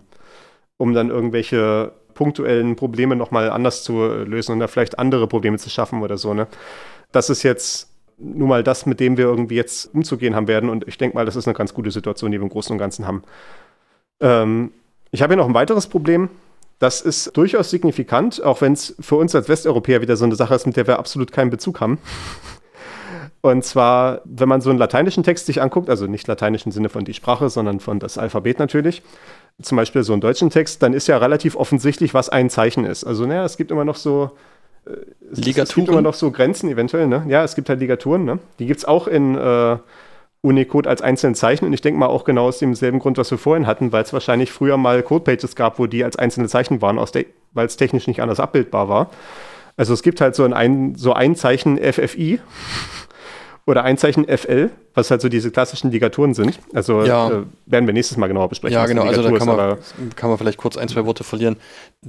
S2: um dann irgendwelche punktuellen Probleme nochmal anders zu lösen und da vielleicht andere Probleme zu schaffen oder so. Ne? Das ist jetzt nun mal das, mit dem wir irgendwie jetzt umzugehen haben werden und ich denke mal, das ist eine ganz gute Situation, die wir im Großen und Ganzen haben. Ähm, ich habe hier noch ein weiteres Problem. Das ist durchaus signifikant, auch wenn es für uns als Westeuropäer wieder so eine Sache ist, mit der wir absolut keinen Bezug haben. Und zwar, wenn man so einen lateinischen Text sich anguckt, also nicht lateinisch im Sinne von die Sprache, sondern von das Alphabet natürlich, zum Beispiel so einen deutschen Text, dann ist ja relativ offensichtlich, was ein Zeichen ist. Also, naja, es gibt immer noch so. Äh, Es, es gibt
S1: Ligaturen?
S2: immer noch so Grenzen eventuell, ne? Ja, es gibt halt Ligaturen, ne? Die gibt es auch in äh, Unicode als einzelne Zeichen und ich denke mal auch genau aus demselben Grund, was wir vorhin hatten, weil es wahrscheinlich früher mal Codepages gab, wo die als einzelne Zeichen waren, weil es technisch nicht anders abbildbar war. Also es gibt halt so ein, so ein Zeichen FFI oder ein Zeichen FL, was halt so diese klassischen Ligaturen sind. Also
S1: Ja.
S2: äh, werden wir nächstes Mal genauer besprechen.
S1: Ja, genau, also da kann man, kann man vielleicht kurz ein, zwei Worte verlieren.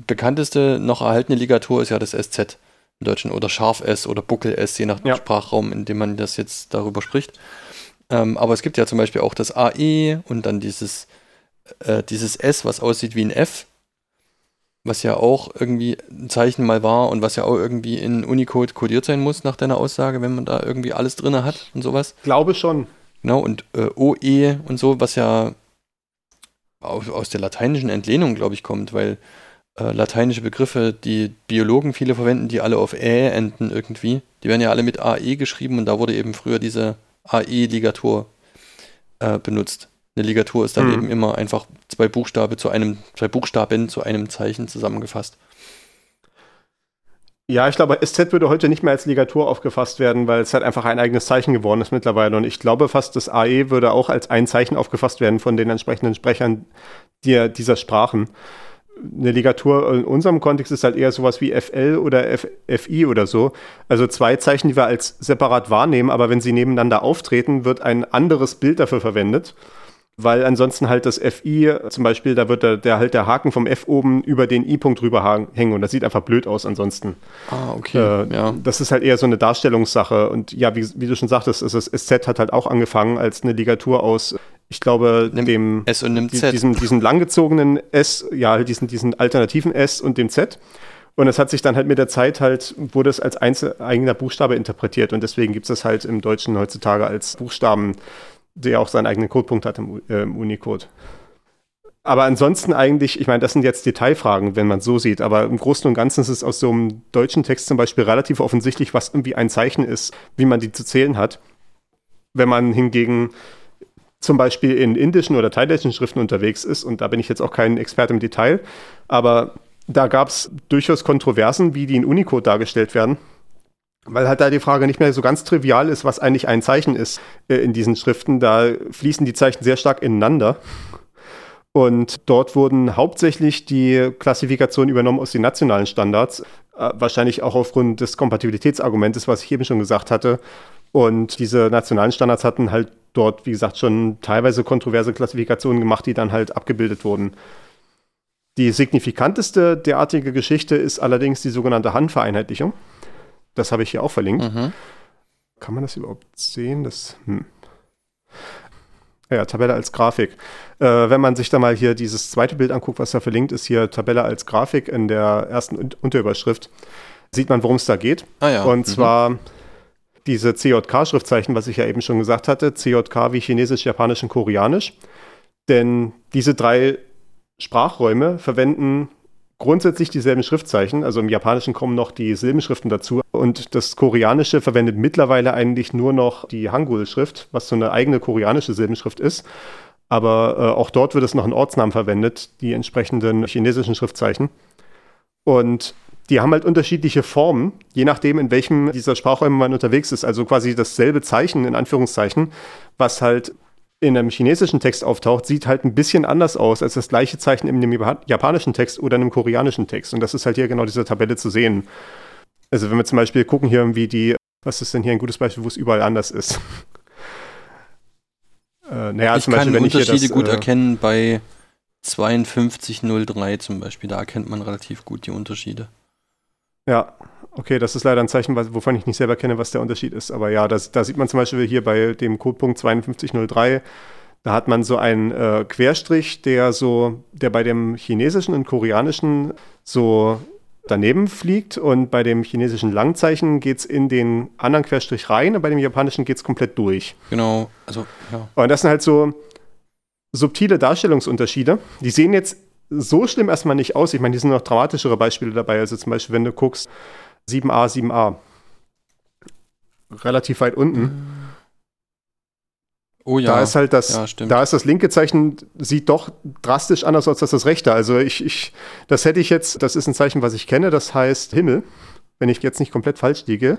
S1: Bekannteste noch erhaltene Ligatur ist ja das SZ im Deutschen oder Scharf S oder Buckel S, je nach
S2: Ja.
S1: Sprachraum, in dem man das jetzt darüber spricht. Ähm, aber es gibt ja zum Beispiel auch das AE und dann dieses, äh, dieses S, was aussieht wie ein F, was ja auch irgendwie ein Zeichen mal war und was ja auch irgendwie in Unicode kodiert sein muss nach deiner Aussage, wenn man da irgendwie alles drin hat und sowas.
S2: glaube schon.
S1: Genau, und äh, OE und so, was ja aus, aus der lateinischen Entlehnung, glaube ich, kommt, weil äh, lateinische Begriffe, die Biologen viele verwenden, die alle auf Ä enden irgendwie, die werden ja alle mit AE geschrieben und da wurde eben früher diese AE-Ligatur äh, benutzt. Eine Ligatur ist dann
S2: Mhm.
S1: eben immer einfach zwei Buchstabe zu einem, zwei Buchstaben zu einem Zeichen zusammengefasst.
S2: Ja, ich glaube, SZ würde heute nicht mehr als Ligatur aufgefasst werden, weil es halt einfach ein eigenes Zeichen geworden ist mittlerweile. Und ich glaube fast, das AE würde auch als ein Zeichen aufgefasst werden von den entsprechenden Sprechern die, dieser Sprachen. Eine Ligatur in unserem Kontext ist halt eher sowas wie FL oder F, FI oder so. Also zwei Zeichen, die wir als separat wahrnehmen, aber wenn sie nebeneinander auftreten, wird ein anderes Bild dafür verwendet. Weil ansonsten halt das FI, zum Beispiel, da wird der, der halt der Haken vom F oben über den I-Punkt drüber hängen und das sieht einfach blöd aus ansonsten.
S1: Ah, okay.
S2: Äh,
S1: ja.
S2: Das ist halt eher so eine Darstellungssache. Und ja, wie, wie du schon sagtest, ist das SZ hat halt auch angefangen als eine Ligatur aus, ich glaube,
S1: Nimm
S2: dem
S1: S und nimm Z.
S2: diesem, diesem langgezogenen S, ja, halt diesen, diesen alternativen S und dem Z. Und es hat sich dann halt mit der Zeit halt, wurde es als einzel eigener Buchstabe interpretiert und deswegen gibt es das halt im Deutschen heutzutage als Buchstaben, der auch seinen eigenen Codepunkt hat im, äh, im Unicode. Aber ansonsten eigentlich, ich meine, das sind jetzt Detailfragen, wenn man es so sieht, aber im Großen und Ganzen ist es aus so einem deutschen Text zum Beispiel relativ offensichtlich, was irgendwie ein Zeichen ist, wie man die zu zählen hat. Wenn man hingegen zum Beispiel in indischen oder thailändischen Schriften unterwegs ist, und da bin ich jetzt auch kein Experte im Detail, aber da gab es durchaus Kontroversen, wie die in Unicode dargestellt werden, weil halt da die Frage nicht mehr so ganz trivial ist, was eigentlich ein Zeichen ist äh, in diesen Schriften. Da fließen die Zeichen sehr stark ineinander. Und dort wurden hauptsächlich die Klassifikationen übernommen aus den nationalen Standards, äh, wahrscheinlich auch aufgrund des Kompatibilitätsargumentes, was ich eben schon gesagt hatte. Und diese nationalen Standards hatten halt dort, wie gesagt, schon teilweise kontroverse Klassifikationen gemacht, die dann halt abgebildet wurden. Die signifikanteste derartige Geschichte ist allerdings die sogenannte Handvereinheitlichung. Das habe ich hier auch verlinkt.
S1: Mhm.
S2: Kann man das überhaupt sehen? Das, hm. Ja, Tabelle als Grafik. Äh, wenn man sich da mal hier dieses zweite Bild anguckt, was da verlinkt ist, hier Tabelle als Grafik in der ersten Un Unterüberschrift, sieht man, worum es da geht.
S1: Ah ja.
S2: Und
S1: mhm.
S2: zwar diese CJK-Schriftzeichen, was ich ja eben schon gesagt hatte, CJK wie Chinesisch, Japanisch und Koreanisch. Denn diese drei Sprachräume verwenden grundsätzlich dieselben Schriftzeichen. Also im Japanischen kommen noch die Silbenschriften dazu. Und das Koreanische verwendet mittlerweile eigentlich nur noch die Hangul-Schrift, was so eine eigene koreanische Silbenschrift ist. Aber äh, auch dort wird es noch in Ortsnamen verwendet, die entsprechenden chinesischen Schriftzeichen. Und die haben halt unterschiedliche Formen, je nachdem, in welchem dieser Sprachräume man unterwegs ist. Also quasi dasselbe Zeichen, in Anführungszeichen, was halt in einem chinesischen Text auftaucht, sieht halt ein bisschen anders aus als das gleiche Zeichen in einem japanischen Text oder einem koreanischen Text. Und das ist halt hier genau diese Tabelle zu sehen. Also wenn wir zum Beispiel gucken hier irgendwie die, was ist denn hier ein gutes Beispiel, wo es überall anders ist?
S1: äh, naja, ich zum Beispiel, kann wenn Unterschiede ich hier das, gut äh, erkennen bei 5203 zum Beispiel. Da erkennt man relativ gut die Unterschiede.
S2: Ja, okay, das ist leider ein Zeichen, wovon ich nicht selber kenne, was der Unterschied ist. Aber ja, das, da sieht man zum Beispiel hier bei dem Codepunkt 5203, da hat man so einen äh, Querstrich, der so, der bei dem chinesischen und koreanischen so daneben fliegt und bei dem chinesischen Langzeichen geht es in den anderen Querstrich rein und bei dem japanischen geht es komplett durch.
S1: Genau, also ja.
S2: Und das sind halt so subtile Darstellungsunterschiede. Die sehen jetzt so schlimm erstmal nicht aus. Ich meine, hier sind noch dramatischere Beispiele dabei. Also zum Beispiel, wenn du guckst, 7a, 7a. Relativ weit unten.
S1: Oh ja.
S2: Da ist halt das, ja, da ist das linke Zeichen, sieht doch drastisch anders aus als das rechte. Also ich, ich, das hätte ich jetzt, das ist ein Zeichen, was ich kenne, das heißt Himmel, wenn ich jetzt nicht komplett falsch liege.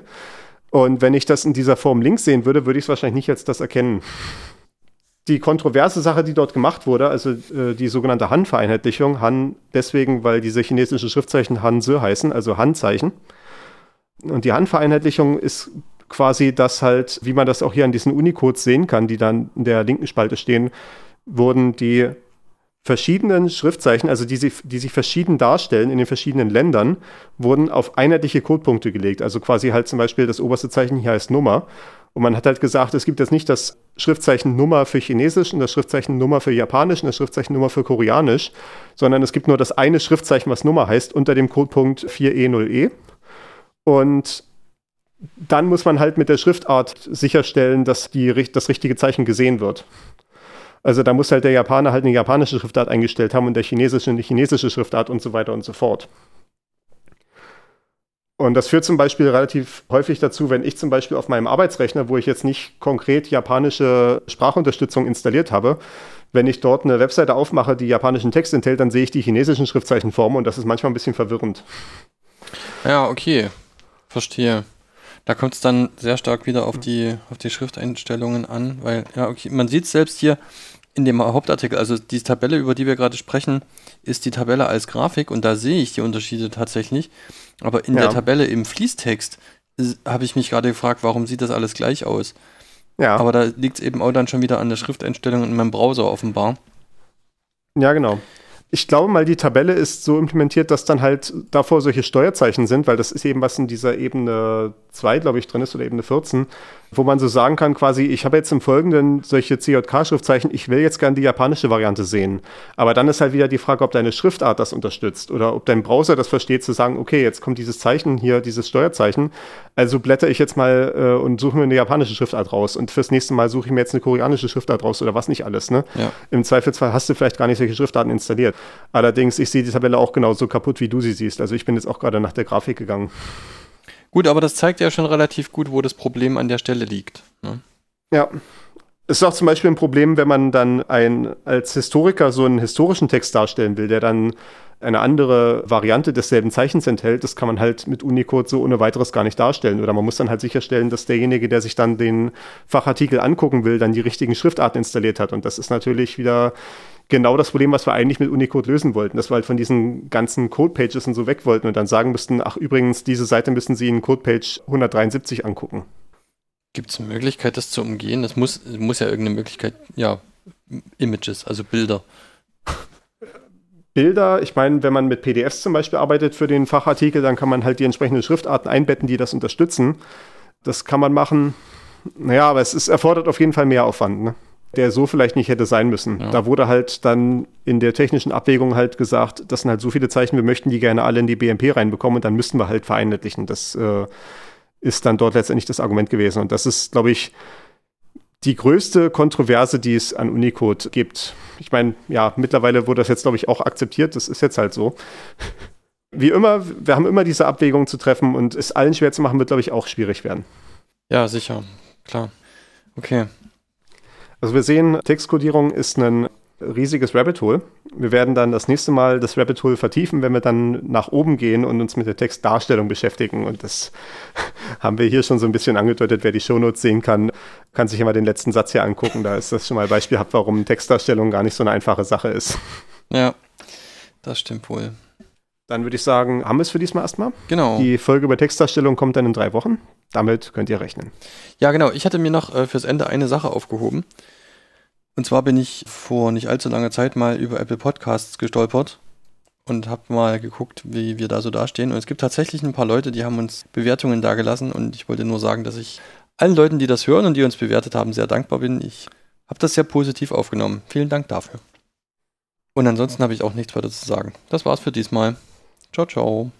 S2: Und wenn ich das in dieser Form links sehen würde, würde ich es wahrscheinlich nicht als das erkennen die kontroverse Sache, die dort gemacht wurde, also äh, die sogenannte Han-Vereinheitlichung, Han deswegen, weil diese chinesischen Schriftzeichen Han-Se heißen, also Han-Zeichen. Und die Han-Vereinheitlichung ist quasi das halt, wie man das auch hier an diesen Unicodes sehen kann, die dann in der linken Spalte stehen, wurden die verschiedenen Schriftzeichen, also die, die sich verschieden darstellen in den verschiedenen Ländern, wurden auf einheitliche Codepunkte gelegt. Also quasi halt zum Beispiel das oberste Zeichen hier heißt Nummer und man hat halt gesagt, es gibt jetzt nicht das Schriftzeichen Nummer für Chinesisch und das Schriftzeichen Nummer für Japanisch und das Schriftzeichen Nummer für Koreanisch, sondern es gibt nur das eine Schriftzeichen, was Nummer heißt, unter dem Codepunkt 4E0E. Und dann muss man halt mit der Schriftart sicherstellen, dass die, das richtige Zeichen gesehen wird. Also da muss halt der Japaner halt eine japanische Schriftart eingestellt haben und der chinesische eine chinesische Schriftart und so weiter und so fort. Und das führt zum Beispiel relativ häufig dazu, wenn ich zum Beispiel auf meinem Arbeitsrechner, wo ich jetzt nicht konkret japanische Sprachunterstützung installiert habe, wenn ich dort eine Webseite aufmache, die japanischen Text enthält, dann sehe ich die chinesischen Schriftzeichenformen und das ist manchmal ein bisschen verwirrend.
S1: Ja, okay. Verstehe. Da kommt es dann sehr stark wieder auf die, auf die Schrifteinstellungen an, weil, ja, okay, man sieht selbst hier in dem Hauptartikel, also die Tabelle, über die wir gerade sprechen, ist die Tabelle als Grafik und da sehe ich die Unterschiede tatsächlich. Aber in ja. der Tabelle im Fließtext habe ich mich gerade gefragt, warum sieht das alles gleich aus? Ja. Aber da liegt es eben auch dann schon wieder an der Schrifteinstellung in meinem Browser offenbar.
S2: Ja, genau. Ich glaube mal, die Tabelle ist so implementiert, dass dann halt davor solche Steuerzeichen sind, weil das ist eben was in dieser Ebene 2, glaube ich, drin ist oder Ebene 14, wo man so sagen kann, quasi, ich habe jetzt im Folgenden solche CJK-Schriftzeichen, ich will jetzt gerne die japanische Variante sehen. Aber dann ist halt wieder die Frage, ob deine Schriftart das unterstützt oder ob dein Browser das versteht, zu sagen, okay, jetzt kommt dieses Zeichen hier, dieses Steuerzeichen, also blätter ich jetzt mal äh, und suche mir eine japanische Schriftart raus und fürs nächste Mal suche ich mir jetzt eine koreanische Schriftart raus oder was nicht alles. Ne? Ja. Im Zweifelsfall hast du vielleicht gar nicht solche Schriftarten installiert. Allerdings, ich sehe die Tabelle auch genauso kaputt, wie du sie siehst. Also ich bin jetzt auch gerade nach der Grafik gegangen.
S1: Gut, aber das zeigt ja schon relativ gut, wo das Problem an der Stelle liegt. Ne?
S2: Ja. Es ist auch zum Beispiel ein Problem, wenn man dann ein, als Historiker so einen historischen Text darstellen will, der dann eine andere Variante desselben Zeichens enthält, das kann man halt mit Unicode so ohne weiteres gar nicht darstellen. Oder man muss dann halt sicherstellen, dass derjenige, der sich dann den Fachartikel angucken will, dann die richtigen Schriftarten installiert hat. Und das ist natürlich wieder genau das Problem, was wir eigentlich mit Unicode lösen wollten, dass wir halt von diesen ganzen Code-Pages und so weg wollten und dann sagen müssten, ach übrigens, diese Seite müssen Sie in Code-Page 173 angucken.
S1: Gibt es eine Möglichkeit, das zu umgehen? Es muss, muss ja irgendeine Möglichkeit, ja, Images, also Bilder.
S2: Bilder, ich meine, wenn man mit PDFs zum Beispiel arbeitet für den Fachartikel, dann kann man halt die entsprechenden Schriftarten einbetten, die das unterstützen. Das kann man machen. Naja, aber es ist, erfordert auf jeden Fall mehr Aufwand. Ne? Der so vielleicht nicht hätte sein müssen. Ja. Da wurde halt dann in der technischen Abwägung halt gesagt, das sind halt so viele Zeichen, wir möchten die gerne alle in die BMP reinbekommen und dann müssten wir halt vereinheitlichen. Das äh, ist dann dort letztendlich das Argument gewesen. Und das ist, glaube ich, die größte Kontroverse, die es an Unicode gibt. Ich meine, ja, mittlerweile wurde das jetzt, glaube ich, auch akzeptiert. Das ist jetzt halt so. Wie immer, wir haben immer diese Abwägung zu treffen und es allen schwer zu machen, wird, glaube ich, auch schwierig werden.
S1: Ja, sicher. Klar. Okay.
S2: Also wir sehen, Textkodierung ist ein riesiges Rabbit Hole. Wir werden dann das nächste Mal das Rabbit Hole vertiefen, wenn wir dann nach oben gehen und uns mit der Textdarstellung beschäftigen. Und das haben wir hier schon so ein bisschen angedeutet. Wer die Shownotes sehen kann, kann sich immer den letzten Satz hier angucken. Da ist das schon mal beispielhaft, warum Textdarstellung gar nicht so eine einfache Sache ist.
S1: Ja, das stimmt wohl.
S2: Dann würde ich sagen, haben wir es für diesmal erstmal.
S1: Genau.
S2: Die Folge über Textdarstellung kommt dann in drei Wochen. Damit könnt ihr rechnen.
S1: Ja, genau. Ich hatte mir noch äh, fürs Ende eine Sache aufgehoben. Und zwar bin ich vor nicht allzu langer Zeit mal über Apple Podcasts gestolpert und habe mal geguckt, wie wir da so dastehen. Und es gibt tatsächlich ein paar Leute, die haben uns Bewertungen dagelassen. Und ich wollte nur sagen, dass ich allen Leuten, die das hören und die uns bewertet haben, sehr dankbar bin. Ich habe das sehr positiv aufgenommen. Vielen Dank dafür. Und ansonsten habe ich auch nichts weiter zu sagen. Das war's für diesmal. Ciao, ciao.